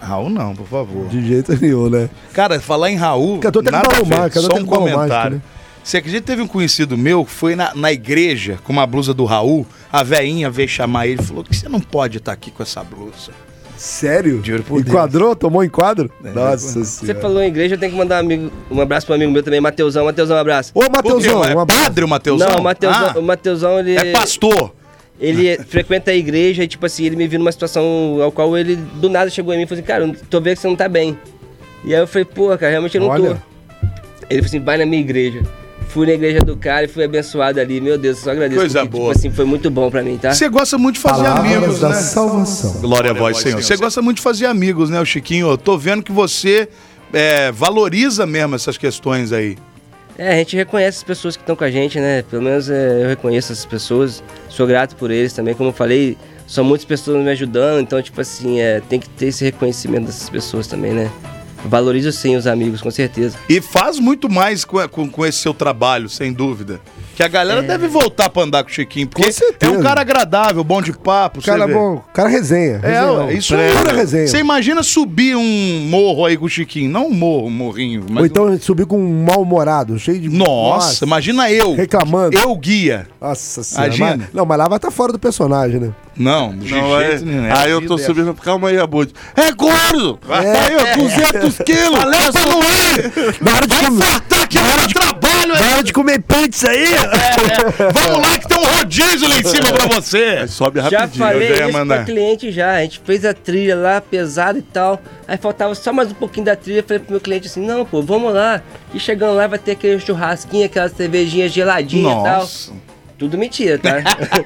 Raul não, por favor. De jeito nenhum, né? Cara, falar em Raul. Cantor tem nada balão a ver, mágico, cantor só um balão mágico, comentário. né? Você acredita que teve um conhecido meu que foi na, na igreja com uma blusa do Raul? A veinha veio chamar ele e falou que você não pode estar aqui com essa blusa. Sério? Juro por Enquadrou? Tomou enquadro? É, Nossa Você senhora. falou em igreja, eu tenho que mandar um, amigo, um abraço pro amigo meu também, Mateusão. Mateusão, um abraço. Ô, Mateusão, é um abraço. padre o Mateusão? Não, o Mateusão, Ah, o Mateusão, ele. é pastor. Ele frequenta a igreja e, tipo assim, ele me viu numa situação ao qual ele do nada chegou em mim e falou assim: Cara, eu tô vendo que você não tá bem. E aí eu falei: Pô, cara, realmente eu não Olha. tô. Ele falou assim: Vai na minha igreja. Fui na igreja do cara e fui abençoado ali. Meu Deus, eu só agradeço. Coisa porque, boa. Tipo assim, foi muito bom pra mim, tá? Você gosta muito de fazer Palavras amigos, da né? salvação. Glória a vós, Senhor. Você gosta muito de fazer amigos, né, o Chiquinho? Eu tô vendo que você é, valoriza mesmo essas questões aí. É, a gente reconhece as pessoas que estão com a gente, né? Pelo menos é, eu reconheço essas pessoas, sou grato por eles também. Como eu falei, são muitas pessoas me ajudando, então, tipo assim, é, tem que ter esse reconhecimento dessas pessoas também, né? Valorizo sim os amigos, com certeza. E faz muito mais com, com, com esse seu trabalho, sem dúvida. Que a galera deve voltar pra andar com o Chiquinho, porque Com certeza. é um cara agradável, bom de papo. Cara você vê. bom, cara resenha. É, resenhão. ué, isso aí. Pura resenha. Você imagina subir um morro aí com o Chiquinho. Não um morro, um morrinho. Mas Ou então subir com um mal-humorado, cheio de. Nossa, imagina eu. Reclamando. Eu guia. Nossa senhora. Imagina. Mas- não, mas lá vai estar fora do personagem, né? Não, de Não, é, jeito nenhum. É aí eu tô vida, é. subindo. Calma aí, Abud. É gordo! É. Aí, ó, 200 quilos! Pra não ir! Na hora de. Tá aqui no trabalho Na aí! hora de comer pizza aí! Vamos lá que tem um rodízio lá em cima pra você! Aí sobe Já rapidinho. falei eu já ia isso mandar. cliente já, a gente fez a trilha lá, pesada e tal. Aí faltava só mais um pouquinho da trilha, falei pro meu cliente assim, não, pô, vamos lá. E chegando lá vai ter aquele churrasquinho, aquela cervejinha geladinha e tal. Nossa. Tudo mentira, tá?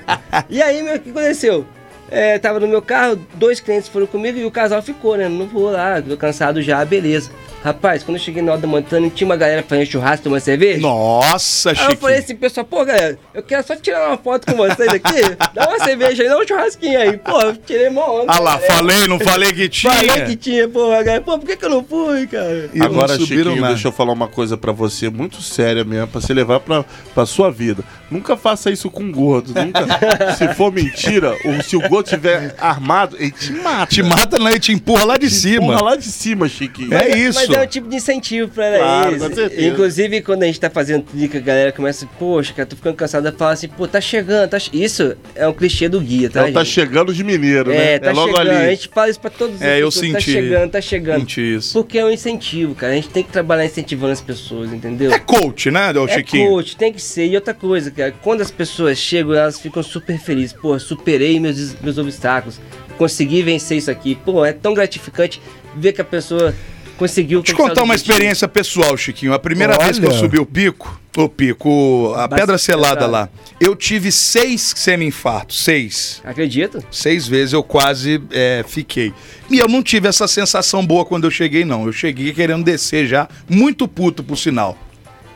e aí, meu, o que aconteceu? É, tava no meu carro, dois clientes foram comigo e o casal ficou, né? Não vou lá, tô cansado já, beleza. Rapaz, quando eu cheguei na hora da montanha, tinha uma galera fazendo churrasco, tomando cerveja. Nossa, Aí eu falei assim, pessoal, pô, galera, eu quero só tirar uma foto com vocês aqui. Dá uma cerveja aí, dá um churrasquinho aí. Pô, eu tirei mó onda. Ah lá, galera. falei, não falei que tinha. Falei que tinha, pô, galera. Pô, por que, que eu não fui, cara? E Agora, subiram Chiquinho, deixa eu falar uma coisa pra você, muito séria mesmo, pra você levar pra, pra sua vida. Nunca faça isso com gordo. Nunca. se for mentira, ou se o gordo tiver armado, ele te mata. Te mata, né? E te empurra lá de Te cima. empurra lá de cima, Chiquinho. É isso. Mas é um tipo de incentivo pra Claro, eles. com certeza. Inclusive, quando a gente tá fazendo trilha, a galera começa, poxa, cara, tô ficando cansado. Ela fala assim, pô, tá chegando, tá che-" Isso é um clichê do guia, tá? Então tá chegando de mineiro, né? É, tá logo chegando. A ali. gente fala isso pra todos os É, eu Tá senti. chegando, tá chegando. Senti isso. Porque é um incentivo, cara. A gente tem que trabalhar incentivando as pessoas, entendeu? É coach, né, ô É Chiquinho? coach, tem que ser. E outra coisa, cara, quando as pessoas chegam, elas ficam super felizes. Pô, superei meus, meus obstáculos, consegui vencer isso aqui. Pô, é tão gratificante ver que a pessoa conseguiu. Deixa eu conquistar contar uma experiência pessoal, Chiquinho. A primeira Olha. vez que eu subi o pico, o pico, a Bastante pedra selada pesado. lá, eu tive seis semi-infartos. Seis. Acredito? Seis vezes eu quase é, fiquei. E eu não tive essa sensação boa quando eu cheguei, não. Eu cheguei querendo descer já, muito puto, por sinal.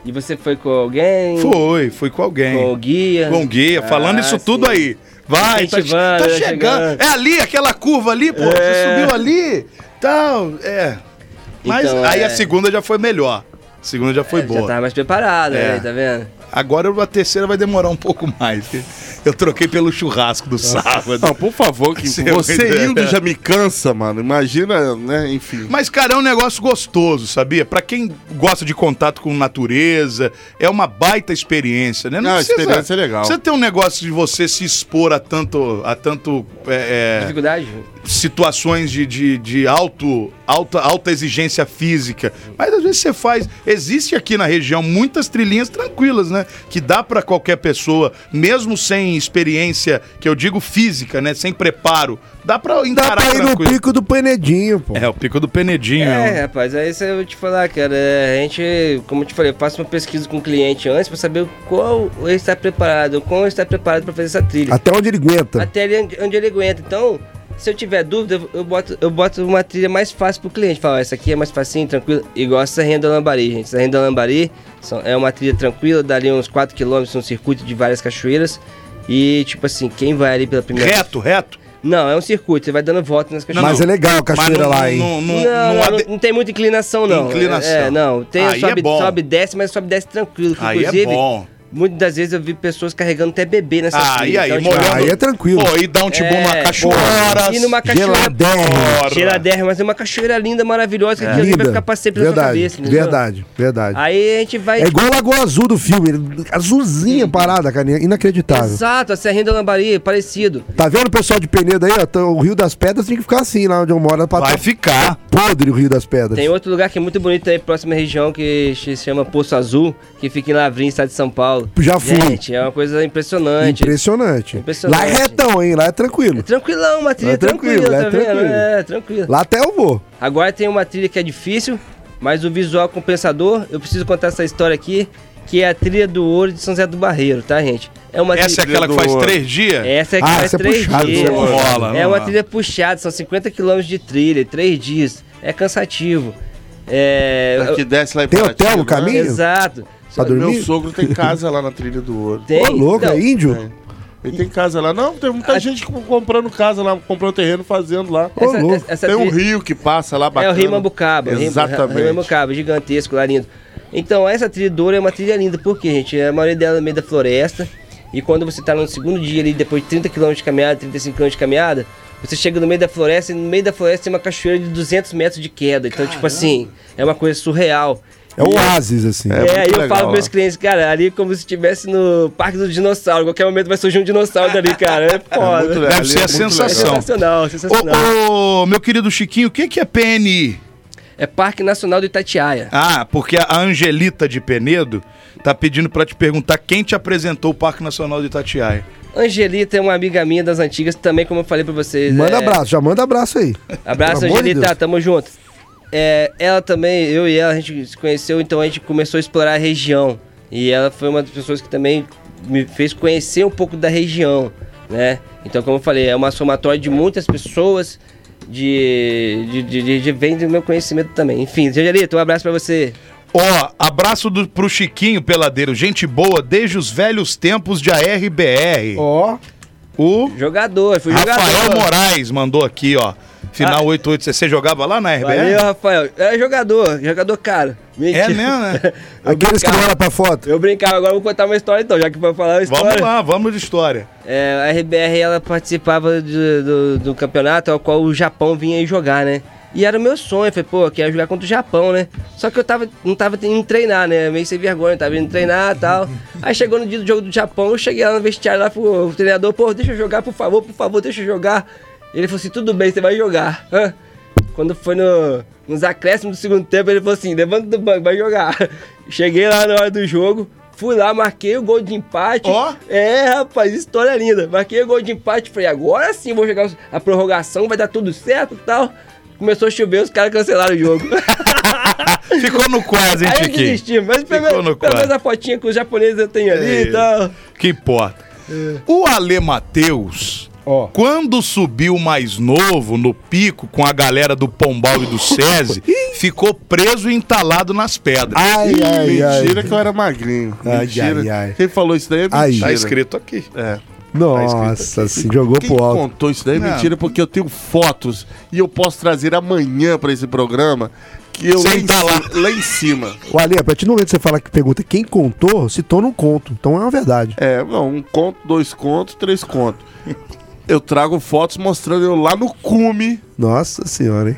E você foi com alguém? Foi, fui com alguém. Com o guia? Com guia, falando Ah, isso sim. tudo aí. Vai, tá, tá né, chegando. chegando. É ali, aquela curva ali, pô. Você É. subiu ali, tal, é. Mas Então, aí é. a segunda já foi melhor. A segunda já foi É, boa. Já tava mais preparado, É. né? Tá vendo? Agora a terceira vai demorar um pouco mais. Eu troquei pelo churrasco do sábado. Não, por favor, que Você é você doido. indo já me cansa, mano. Imagina, né? Enfim. Mas, cara, é um negócio gostoso, sabia? Pra quem gosta de contato com natureza, é uma baita experiência, né? Não, a experiência é legal. Você tem um negócio de você se expor a tanto, a tanto é, é, Dificuldade? situações de, de, de alto alta, alta exigência física. Mas às vezes você faz. Existe aqui na região muitas trilhinhas tranquilas, né? Que dá pra qualquer pessoa, mesmo sem experiência, que eu digo física, né? Sem preparo, dá pra Dá encarar pra ir no tranquilo. pico do Penedinho, pô. É, o pico do Penedinho. É, É, rapaz, aí isso eu vou te falar, cara. é, A gente, como eu te falei, eu faço uma pesquisa com o cliente antes pra saber qual ele está preparado, como ele está preparado pra fazer essa trilha. Até onde ele aguenta. Até ele, onde ele aguenta. Então, se eu tiver dúvida, eu boto, eu boto uma trilha mais fácil pro cliente. Fala, ó, essa aqui é mais facinho, tranquilo. Igual essa renda Lambari, gente. Essa renda Lambari são- é uma trilha tranquila, dali uns 4km, um circuito de várias cachoeiras. E, tipo assim, quem vai ali pela primeira Reto, reto. Não, é um circuito, você vai dando volta nas cachoeiras. Mas é legal a cachoeira não- lá, hein? não- não- Não, não não, ade- não tem muita inclinação, não. Inclinação. É, não. Tem, Aí é sobe, bom. sobe e desce, mas sobe e desce tranquilo. que, Aí é inclusive, bom. Muitas das vezes eu vi pessoas carregando até bebê nessa Ah, trilha. e aí, Então, tipo, molhando. Aí é tranquilo. Pô, e dá um tibum É, cachoeira. E numa cachoeira. Geladérrimo. Porra. Geladérrima, mas é uma cachoeira linda, maravilhosa, que aquilo ali vai Linda. ficar pra sempre na sua Verdade, cabeça. entendeu? verdade, verdade. Aí a gente vai. É igual a Lagoa Azul do filme. Azulzinha parada, cara. Inacreditável. Exato, a Serrinha da Lambari, parecido. Tá vendo o pessoal de Penedo aí, ó? Tá- O Rio das Pedras tem que ficar assim lá onde eu moro. Pra Vai tá ficar. podre o Rio das Pedras. Tem outro lugar que é muito bonito aí, próxima região, que se chama Poço Azul, que fica em Lavrinha, estado de São Paulo. Já fui. Gente, é uma coisa impressionante. Impressionante. Impressionante. Lá é retão, hein? Lá é tranquilo. É tranquilão, uma trilha É tranquilo, tranquila, é tá tranquilo. vendo? É, tranquilo. Lá até eu vou. Agora tem uma trilha que é difícil, mas o visual compensador, eu preciso contar essa história aqui, que é a trilha do ouro de São José do Barreiro, tá, gente? É uma Essa é aquela que faz três dias? Essa é que Ah, faz essa é três puxado, dias. é não rola, é não uma dá. trilha puxada, são 50 km de trilha, três dias. É cansativo. É... Daqui desce lá em Tem hotel no né? caminho? Exato. Pra dormir? Meu sogro tem casa lá na Trilha do Ouro. Tem, Ô, louco, então, é índio? É. Ele tem casa lá. Não, tem muita A- gente com- comprando casa lá, comprando terreno, fazendo lá. Ô, essa, louco. essa tem um trilha- rio que passa lá É bacana. o Rio Mambucaba. Exatamente. Rio Mambucaba, gigantesco lá, lindo. Então, essa trilha do ouro é uma trilha linda, porque, gente, a maioria dela é no meio da floresta. E quando você tá no segundo dia ali, depois de 30 km de caminhada, 35 km de caminhada, você chega no meio da floresta e no meio da floresta tem uma cachoeira de 200 metros de queda. Então, tipo assim, é uma coisa surreal. É um oásis, assim. É, É, aí eu legal falo pros meus clientes, cara, ali é como se estivesse no Parque do Dinossauro. Qualquer momento vai surgir um dinossauro dali, cara. É foda. muito legal. Deve Ali ser é a É sensação. sensacional, sensacional. Ô, ô, meu querido Chiquinho, o que, que é PNI? É Parque Nacional do Itatiaia. Ah, porque a Angelita de Penedo tá pedindo pra te perguntar quem te apresentou o Parque Nacional de Itatiaia. Angelita é uma amiga minha das antigas, também, como eu falei pra vocês. Manda é... abraço, já manda abraço aí. Abraço, de Angelita, Deus. tamo junto. É, ela também, eu e ela, a gente se conheceu, então a gente começou a explorar a região. E ela foi uma das pessoas que também me fez conhecer um pouco da região, né? Então, como eu falei, é uma somatória de muitas pessoas, de, de, de, de, de vem do meu conhecimento também. Enfim, Angelita, um abraço pra você. Ó, abraço do, pro Chiquinho Peladeiro, gente boa desde os velhos tempos de ARBR. Ó, O Jogador, fui Rafael jogador. Moraes mandou aqui, ó. Final Ah. 88. Você jogava lá na RBR? Valeu, Rafael. É jogador, jogador caro. É mesmo, né? aqueles que não olham pra foto. Eu brincava, agora eu vou contar uma história então, já que vai falar a história. Vamos lá, vamos de história. É, a RBR ela participava de- do, do campeonato ao qual o Japão vinha aí jogar, né? E era o meu sonho, eu falei, pô, eu quero jogar contra o Japão, né? Só que eu tava, não tava indo treinar, né? Meio sem vergonha, tava indo treinar e tal. Aí chegou no dia do jogo do Japão, eu cheguei lá no vestiário lá pro treinador, pô, deixa eu jogar, por favor, por favor, deixa eu jogar. Ele falou assim, tudo bem, você vai jogar. Hã? Quando foi no, nos acréscimos do segundo tempo, ele falou assim, levanta do banco, vai jogar. Cheguei lá na hora do jogo, fui lá, marquei o gol de empate. Ó. É, rapaz, história linda. Marquei o gol de empate, falei, agora sim vou jogar a prorrogação, vai dar tudo certo e tal. Começou a chover, os caras cancelaram o jogo. Ficou no quase, hein, Aí eu Chiquinho? desisti, mas pelo, Ficou no menos- pelo menos a fotinha que os japoneses eu tenho ali É. e tal. Que importa. O Ale Matheus, Ó. quando subiu mais novo no pico com a galera do Pombal e do SESI, ficou preso e entalado nas pedras. Ai, ai, ai. Mentira que eu era magrinho. Ai, Mentira. ai, ai. Quem falou isso daí é Ai. mentira. Tá escrito aqui. É. Nossa, se jogou Quem pro alto. contou isso daí é Não. mentira, porque eu tenho fotos e eu posso trazer amanhã pra esse programa que eu lá Sem em, tá lá. lá em cima. O Ale, a partir do momento que você fala que pergunta quem contou, se torna um conto. Então é uma verdade. É, não, um conto, dois contos, três contos. Eu trago fotos mostrando eu lá no cume. Nossa senhora, hein?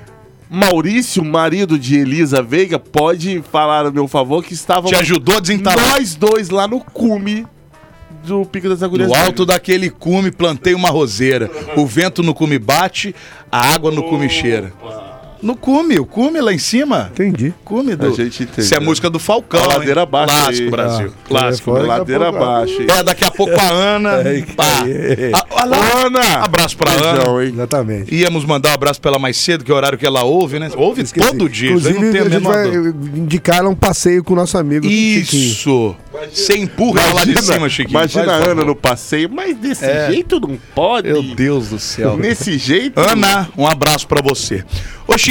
Maurício, marido de Elisa Veiga, pode falar a meu favor que estava Te ajudou a desentalar. nós dois lá no cume do Pico das Agulhas. No alto daquele cume plantei uma roseira. O vento no cume bate, a água no cume cheira. No cume, o cume lá em cima. Entendi. Cume do. A gente entendeu. Isso é a música do Falcão. A ladeira hein? abaixo Clássico, aí. Brasil. Ah, Clássico. a Ladeira pouco- abaixo. É, daqui a pouco a Ana. pá. Ah, olha lá. Ana! Abraço pra Beijão, Ana. hein? Exatamente. Íamos mandar um abraço pra ela mais cedo, que é o horário que ela ouve, né? Ouve Esqueci. todo dia. Inclusive, não tenho a a gente vai indicar ela um passeio com o nosso amigo. Isso. Você empurra ela lá de cima, Chiquinho. Imagina Faz a favor. Ana no passeio, mas desse É. jeito não pode. Meu Deus do céu. Nesse jeito. Ana, um abraço pra você. Ô, Chiquinho,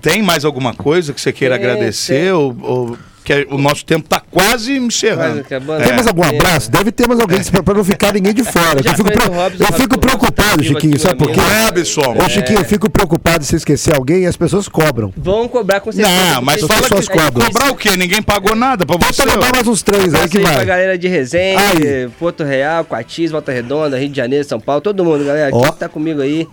tem mais alguma coisa que você queira Tem, agradecer? tem. Ou, ou- que o nosso tempo tá quase Quase encerrando. acabando. Tem mais algum É. abraço? Deve ter mais alguém pra, pra não ficar ninguém de fora. Já Eu fico, do Robson, eu fico preocupado, Chiquinho, sabe por quê? Robson. Ô, Chiquinho, eu fico preocupado se esquecer alguém e as pessoas cobram. Vão cobrar com certeza. Não, mas fala pessoas que cobram. cobrar o quê? Ninguém pagou nada pra você. Lembrar mais uns três aí que aí pra vai. galera de Resende, Aí. Porto Real, Coatis, Volta Redonda, Rio de Janeiro, São Paulo, todo mundo, galera. Ó. Quem tá comigo aí.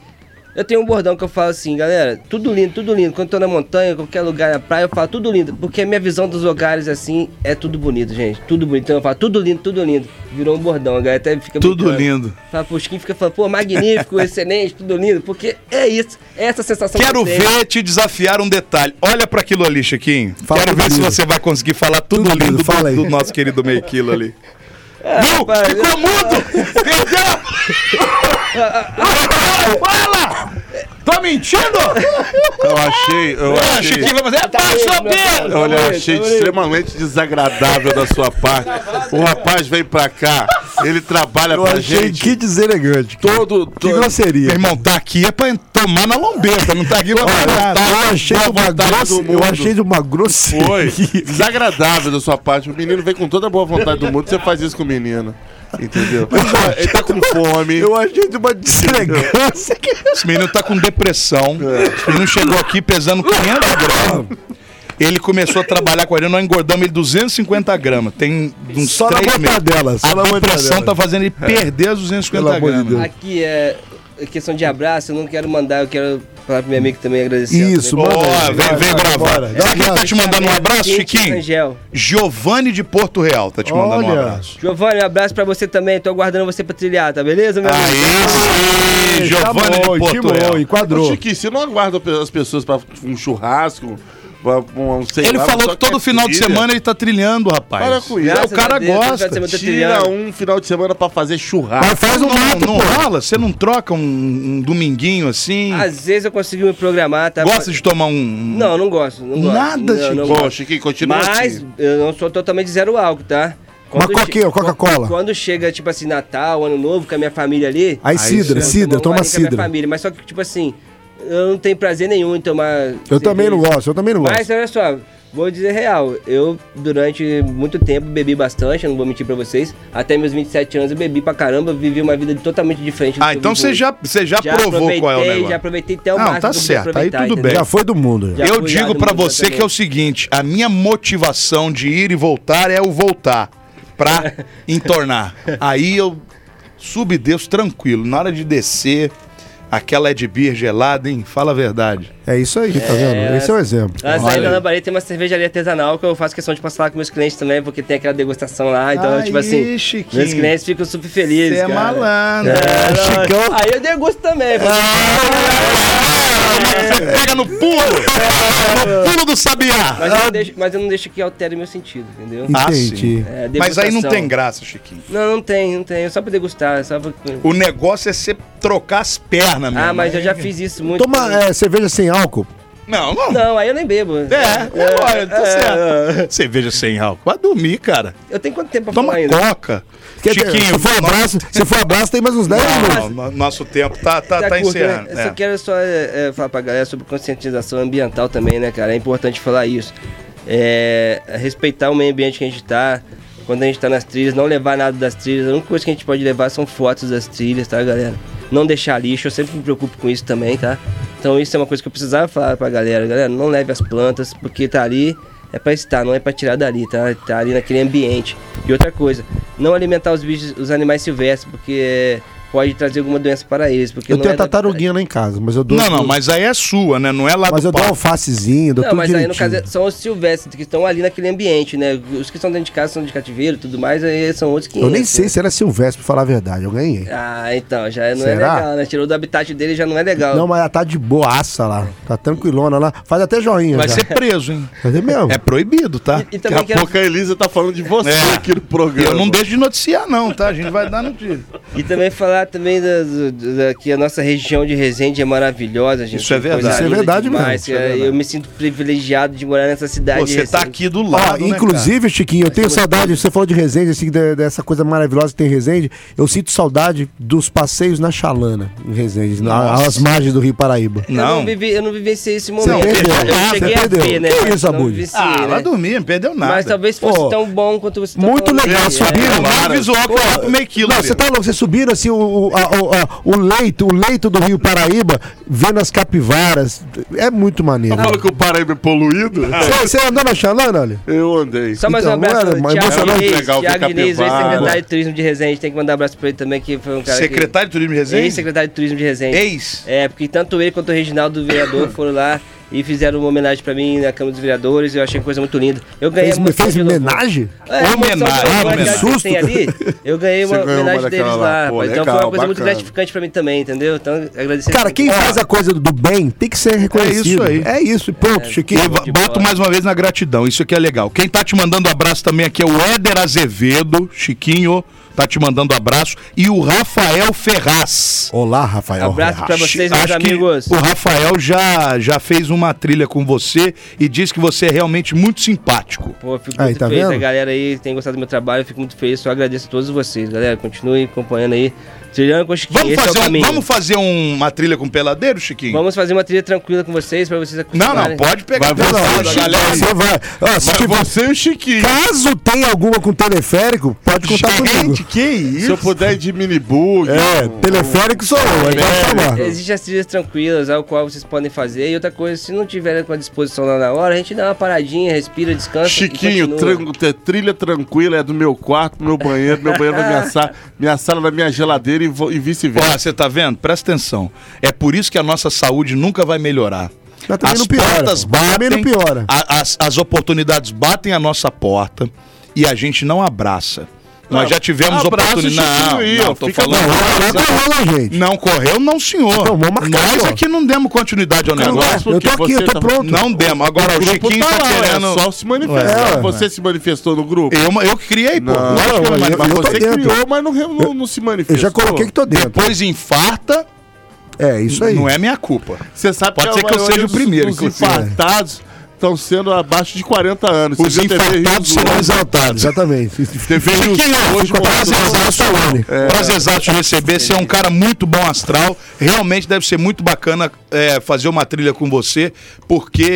Eu tenho um bordão que eu falo assim, galera, tudo lindo, tudo lindo. Quando eu tô na montanha, qualquer lugar na praia, eu falo tudo lindo. Porque a minha visão dos lugares, assim, é tudo bonito, gente. Tudo bonito. Então eu falo tudo lindo, tudo lindo. Virou um bordão, a galera até fica Tudo brincando. lindo. Fala, pô, o Chiquinho fica falando, pô, magnífico, excelente, tudo lindo. Porque é isso, é essa sensação Quero que eu ver te desafiar um detalhe. Olha pra aquilo ali, Chiquinho. Fala Quero ver se lindo. você vai conseguir falar tudo, Tudo lindo, lindo, fala do, aí. do nosso querido meio quilo ali. É, Viu? rapaz, Ficou mudo! Perdeu! Fala! Tô mentindo? Eu achei. Eu Ah, achei. Chiquinho vai fazer. Passa Pedro! Olha, eu Tá achei bonito. extremamente desagradável da sua parte. O rapaz vem pra cá, ele trabalha Eu pra achei gente. que deselegante. Todo, Que todo grosseria. Meu irmão, tá aqui é pra tomar na lombeta, não tá aqui pra nada. Eu achei, de uma grosse... eu achei de uma grosseria. Foi desagradável da sua parte. O menino vem com toda a boa vontade do mundo, você faz isso com o menino. Entendeu? Ele tá com fome. Eu achei de uma deselegância. Esse menino tá com depressão. Esse menino chegou aqui pesando 500 gramas. Ele começou a trabalhar com ele, nós engordamos ele 250 gramas. Tem uns Só na três meses. mortadela, só A na depressão tá fazendo ele perder as 250 Pelo amor de gramas. Aqui é questão de abraço, eu não quero mandar, eu quero falar pro meu amigo também agradecer. Isso, manda. Aí. vem, vem gravar. quem tá te mandando um abraço, Chiquinho? Angel. Giovanni de Porto Real tá te mandando um abraço. Giovanni, um abraço pra você também. Tô aguardando você pra trilhar, tá beleza, meu amigo? Aí, sim, Giovanni Tá bom, de Porto Real. Ô, enquadrou. Chiquinho, você não aguarda as pessoas pra um churrasco? Pra um, sei Ele lá, falou que todo final de trilha? semana ele tá trilhando, rapaz. Para com isso. O cara Deus, gosta. de Tira um final de semana pra fazer churrasco. Mas faz um não, mato, não rola? Você não troca um, um dominguinho assim? Às vezes eu consigo me programar, tá? Gosta de tomar um. Não, não gosto. Não gosto. Nada, não, não Bom, gosto. Chiquinho, continua Mas assim. eu não sou totalmente zero álcool, tá? Uma che- coquinha, Coca-Cola. Quando chega, tipo assim, Natal, Ano Novo, com a minha família ali... Aí cidra, cidra, toma guarinha com a minha cidra. família, mas só que, tipo assim, eu não tenho prazer nenhum em tomar... Eu também não gosto, eu também não Mas gosto. olha só, vou dizer real, eu durante muito tempo bebi bastante, eu não vou mentir pra vocês. Até meus 27 anos eu bebi pra caramba, vivi uma vida totalmente diferente do Ah, então você já, você já, provou qual é o negócio. Já aproveitei até o Não, máximo tá eu podia certo, aí tudo entendeu? bem. Já foi do mundo. Já Eu digo mundo você que é o seguinte, a minha motivação de ir e voltar é o voltar pra entornar. Aí eu subdesço tranquilo. Na hora de descer, aquela Ed Beer gelada, hein? Fala a verdade. É isso aí, tá vendo? Esse é o exemplo. Na saída aí. da Lambaré tem uma cervejaria artesanal que eu faço questão de passar lá com meus clientes também, porque tem aquela degustação lá. Então, Aí, tipo assim, Chiquinho. meus clientes ficam super felizes. Você é malandro. É, Chicão. Aí eu degusto também. Você pega no pulo! No pulo do sabiá! Mas eu, não deixo, mas eu não deixo que altere meu sentido, entendeu? Ah, Entendi. É, Mas aí não tem graça, Chiquinho. Não, não tem, não tem. É só pra degustar, é só pra... O negócio é você trocar as pernas mesmo. Ah, mas eu já fiz isso muito. Toma é, cerveja sem álcool. Não, não. Não, aí eu nem bebo. É, é, olha, tá é, certo. Cerveja sem álcool. Vai dormir, cara. Eu tenho quanto tempo pra Toma falar ainda? coca. Quer dizer, Chiquinho, se for abraço, se for abraço, tem mais uns 10 minutos. no- nosso tempo tá, tá, Tá tá curto, né? encerrando. Eu é. só quero só é, é, falar pra galera sobre conscientização ambiental também, né, cara? É importante falar isso. É, respeitar o meio ambiente que a gente tá. Quando a gente tá nas trilhas, não levar nada das trilhas. A única coisa que a gente pode levar são fotos das trilhas, tá, galera? Não deixar lixo, eu sempre me preocupo com isso também, tá? Então isso é uma coisa que eu precisava falar pra galera. Galera, não leve as plantas, porque tá ali é pra estar, não é pra tirar dali, tá? Tá ali naquele ambiente. E outra coisa, não alimentar os bichos, os animais silvestres, porque pode trazer alguma doença para eles. Porque Eu não tenho é a da- tartaruguinha lá em casa, mas eu dou. Não, não, mas aí é sua, né? Não é lá Mas do eu dou papo. alfacezinho, dou Não, tudo mas aí no direitinho. caso é- são os silvestres que estão ali naquele ambiente, né? Os que estão dentro de casa são de cativeiro e tudo mais, aí são outros que Eu nem sei né? se era silvestre, pra falar a verdade. Eu ganhei. Ah, então, já não Será? é legal, né? Tirou do habitat dele já não é legal. Não, mas ela tá de boaça lá. Tá tranquilona lá. Faz até joinha. Vai já. ser preso, hein? Mas é mesmo. É proibido, tá? E Daqui também a quero, pouco a Elisa tá falando de você É. aqui no programa. Eu não deixo de noticiar, não, tá? A gente vai dar notícia. e também falar também da, da- que a nossa região de Resende é maravilhosa, gente. Isso é verdade. Isso é verdade mesmo, demais, isso é cara. verdade. Eu me sinto privilegiado de morar nessa cidade. Pô, você tá Resende. aqui do lado, né, inclusive, Chiquinho, eu tenho saudade, você falou de Resende, assim, de- dessa coisa maravilhosa que tem em Resende. Eu sinto saudade dos passeios na Chalana, em Resende, na, às margens do Rio Paraíba. Eu Não. não, vivi, eu não vivenciei esse Você momento. perdeu, eu você cheguei a perdeu. ver, né? Que isso, não Abud? Ah, né? vai dormir, não perdeu nada. Mas talvez fosse Pô, tão bom quanto você tá muito legal, subiram é. Mesmo visual que eu lá pro meio quilo. Não, você tá louco, vocês subiram assim o, o, a- o, a- o leito, o leito do Rio Paraíba, vendo as capivaras. É muito maneiro. Tá falando que o Paraíba é poluído? Você, andou na Chalana, olha? Eu andei. Só mais um Então, não abraço era pro mais Thiago Legal ver Thiago capivara. ex-secretário de turismo de Resende. Tem que mandar um abraço pra ele também, que foi um cara Secretário de Turismo de que... Resende? Ex-secretário de turismo de Resende. Ex. É, porque tanto ele quanto o Reginaldo, o vereador, foram lá e fizeram uma homenagem pra mim na Câmara dos Vereadores. Eu achei coisa muito linda. Eu ganhei Fez, a moção fez homenagem? É, Homenagem, homenagem. que Susto. tem ali, eu ganhei uma ganhou uma homenagem deles lá. Pô, rapaz. então foi legal, uma coisa muito bacana. gratificante pra mim também, entendeu? Então, agradecer. Cara, quem faz a coisa do bem tem que ser reconhecido. aí. É isso, e ponto, Chiquinho. E va- de bato mais uma vez na gratidão, isso aqui é legal. Quem tá te mandando abraço também aqui é o Éder Azevedo, Chiquinho, tá te mandando abraço, e o Rafael Ferraz. Olá, Rafael. Abraço pra vocês, meus Acho que amigos. o Rafael já, já fez uma trilha com você e diz que você é realmente muito simpático. Pô, eu fico Aí, muito tá feliz. vendo? A galera aí tem gostado do meu trabalho, eu fico muito feliz. Só agradeço a todos vocês, galera. Continuem acompanhando aí. Trilhando com o Chiquinho. Vamos é fazer, um- caminho. vamos fazer um- uma trilha com peladeiro, Chiquinho? Vamos fazer uma trilha tranquila com vocês, pra vocês Não, acostumarem. não, pode pegar Vai pesado, a galera. Você vai. Ó, se você e o Chiquinho. caso tenha alguma com teleférico, pode contar comigo. Que isso? Se eu puder ir de minibug. É, teleférico sou eu, aí pode chamar. Existem as trilhas tranquilas, ao qual vocês podem fazer. E outra coisa, se não tiverem com a disposição lá na hora, a gente dá uma paradinha, respira, descansa. Chiquinho, tran- trilha tranquila é do meu quarto, meu banheiro, meu banheiro da minha sala, minha sala da minha geladeira e, e vice-versa. você tá vendo? Presta atenção. É por isso que a nossa saúde nunca vai melhorar. Mas também As não piora, portas batem, não piora. a- as, as oportunidades batem a nossa porta e a gente não abraça. Nós já tivemos abraça o oportunidade. Não, não, tô fica falando. Não, não, não, correu, não, senhor. Então, vamos marcar, Nós aqui não demos continuidade ao negócio. Eu tô aqui, eu tô pronto. Não demos. Agora o grupo Chiquinho tá, lá, querendo. É só se manifestar. É, você se manifestou no grupo? Eu, eu que criei, pô. Não, Lógico que eu eu- eu- mas tô você criou, mas não, não, não se manifestou. Eu já coloquei que tô dentro. Depois infarta, É, isso aí. não é minha culpa. Você sabe Pode que ser a que eu seja o primeiro, Os inclusive. infartados estão sendo abaixo de 40 anos. Os a infartados Sul? serão exaltados. Exatamente. TV Rio Chiquinho, Sul hoje ficou mostrou- prazerzaço, É. prazerzaço de receber. Você é um cara muito bom astral. Realmente deve ser muito bacana é, fazer uma trilha com você, porque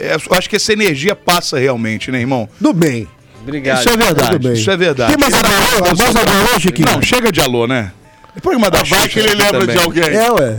é, eu acho que essa energia passa realmente, né, irmão? Do bem. Obrigado. Isso é verdade. bem. Isso é verdade. Tem mais alô? Mais alô, Chiquinho? Não, chega de alô, né? O programa da que ele lembra também. de alguém. É, ué.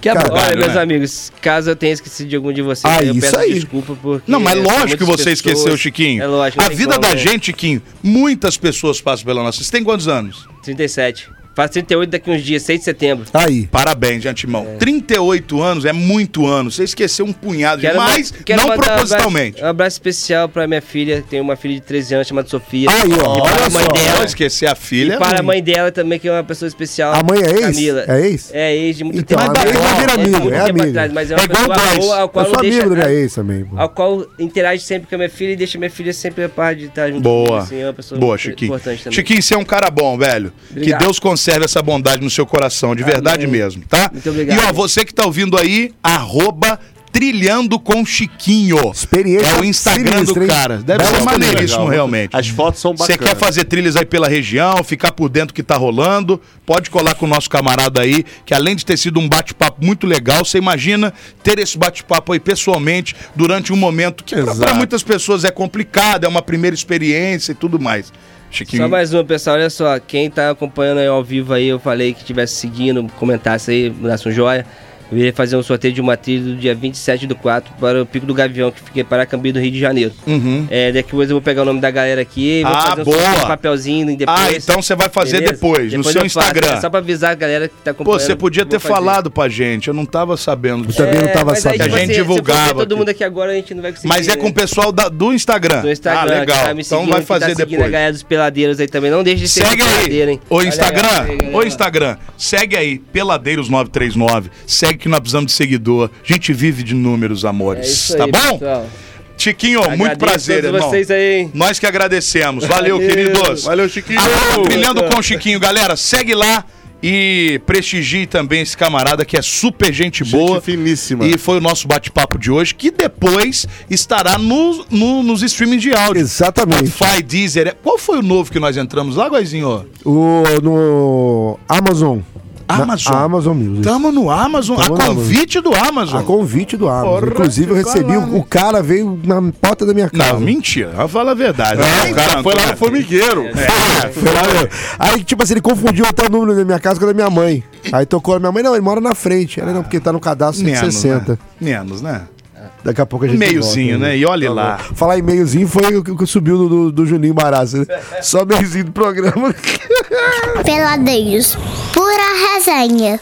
Cara, Olha, meus né? amigos, caso eu tenha esquecido de algum de vocês, Ah, eu isso peço aí. desculpa porque. Não, mas lógico que você pessoas. esqueceu, Chiquinho. É lógico. A vida da gente, Chiquinho, muitas pessoas passam pela nossa. Você tem quantos anos? 37. Faz 38 daqui uns dias, 6 de setembro. Aí. Parabéns, de antemão. 38 anos é muito ano. Você esqueceu um punhado de mais, ma- quero não mandar um propositalmente. abraço, um abraço especial pra minha filha. Tem uma filha de 13 anos chamada Sofia. Aí, ó. E para Olha a mãe só. dela. Não esquecer a filha. E para a mãe dela também, que é uma pessoa especial. A mãe é ex? Camila. É ex? É ex de muito Então, tempo. a ex vai vir de amigo, é tempo amigo. atrás, mas é É uma igual pessoa ao qual Eu sou deixa- amigo da minha ex também. pô. ao qual interage sempre com a minha filha e deixa minha filha sempre a par de estar junto Boa. comigo, assim, é uma pessoa Boa, Chiquinho. importante também. Chiquinho, você é um cara bom, velho. Que Deus conserve essa bondade no seu coração, de verdade Amém. mesmo, tá? Muito obrigado. E ó, você que tá ouvindo aí, arroba Trilhando com Chiquinho. Experiência É o Instagram sinistra, do cara. Deve Bela ser maneiríssimo, Legal. realmente. As fotos são Você bacanas. quer fazer trilhas aí pela região, ficar por dentro do que tá rolando, pode colar com o nosso camarada aí, que além de ter sido um bate-papo muito legal, você imagina ter esse bate-papo aí pessoalmente durante um momento que Exato. muitas pessoas é complicado, é uma primeira experiência e tudo mais. Chiquinho. Só mais uma, pessoal. Olha só, quem tá acompanhando aí ao vivo aí, eu falei que estivesse seguindo, comentasse aí, mandasse um joia. Eu ia fazer um sorteio de uma trilha do dia 27 do 4 para o Pico do Gavião, que fica em Paracambi, do Rio de Janeiro. Uhum. É, depois eu vou pegar o nome da galera aqui, vou Ah, fazer um boa. um papelzinho depois. Ah, então você vai fazer Beleza? depois, no seu eu faço, Instagram. é só pra avisar a galera que tá Pô, acompanhando. você podia ter falado pra gente, eu não tava sabendo disso. também não tava mas aí, sabendo. tipo A gente assim, divulgava todo mundo aqui agora, a gente não vai conseguir. Mas é com o pessoal da- do Instagram. no Instagram, Ah, legal. tá então vai tá fazer seguindo depois. a galera dos peladeiros aí também. Não deixe de seguir Segue o peladeiro, aí, hein? Instagram, aí, galera. o Instagram, segue aí, Peladeiros939, segue que nós precisamos de seguidor, a gente vive de números, É amores, isso tá aí, bom? pessoal. Chiquinho, muito Agradeço prazer, todos irmão. vocês aí, hein? Nós que agradecemos, valeu, Valeu. queridos. Valeu, Chiquinho. Agora, Brilhando com o Chiquinho, galera, segue lá e prestigie também esse camarada que é super gente boa. finíssima. E foi o nosso bate-papo de hoje, que depois estará no, no- nos streamings de áudio. Exatamente. Spotify, Deezer. Qual foi o novo que nós entramos lá, Guazinho? O, no Amazon. Amazon. Na Amazon Music. Tamo no Amazon, Tamo a no convite do Amazon. A convite do Amazon. Porra, Inclusive, eu recebi, o, o cara veio na porta da minha casa. Não, mentira. Fala a verdade. É, o cara foi lá no formigueiro. Foi lá, meu. Aí, tipo assim, ele confundiu até o número da minha casa com o da minha mãe. Aí tocou a minha mãe, não, ele mora na frente. Ela não, porque tá no cadastro Menos, 160. né? Menos, né? Daqui a pouco a gente. Meiozinho, volta, né? E olhe lá. Falar em meiozinho foi o que subiu do, do, do Juninho Barassa. Né? Só meiozinho do programa. Peladeiros. Pura resenha.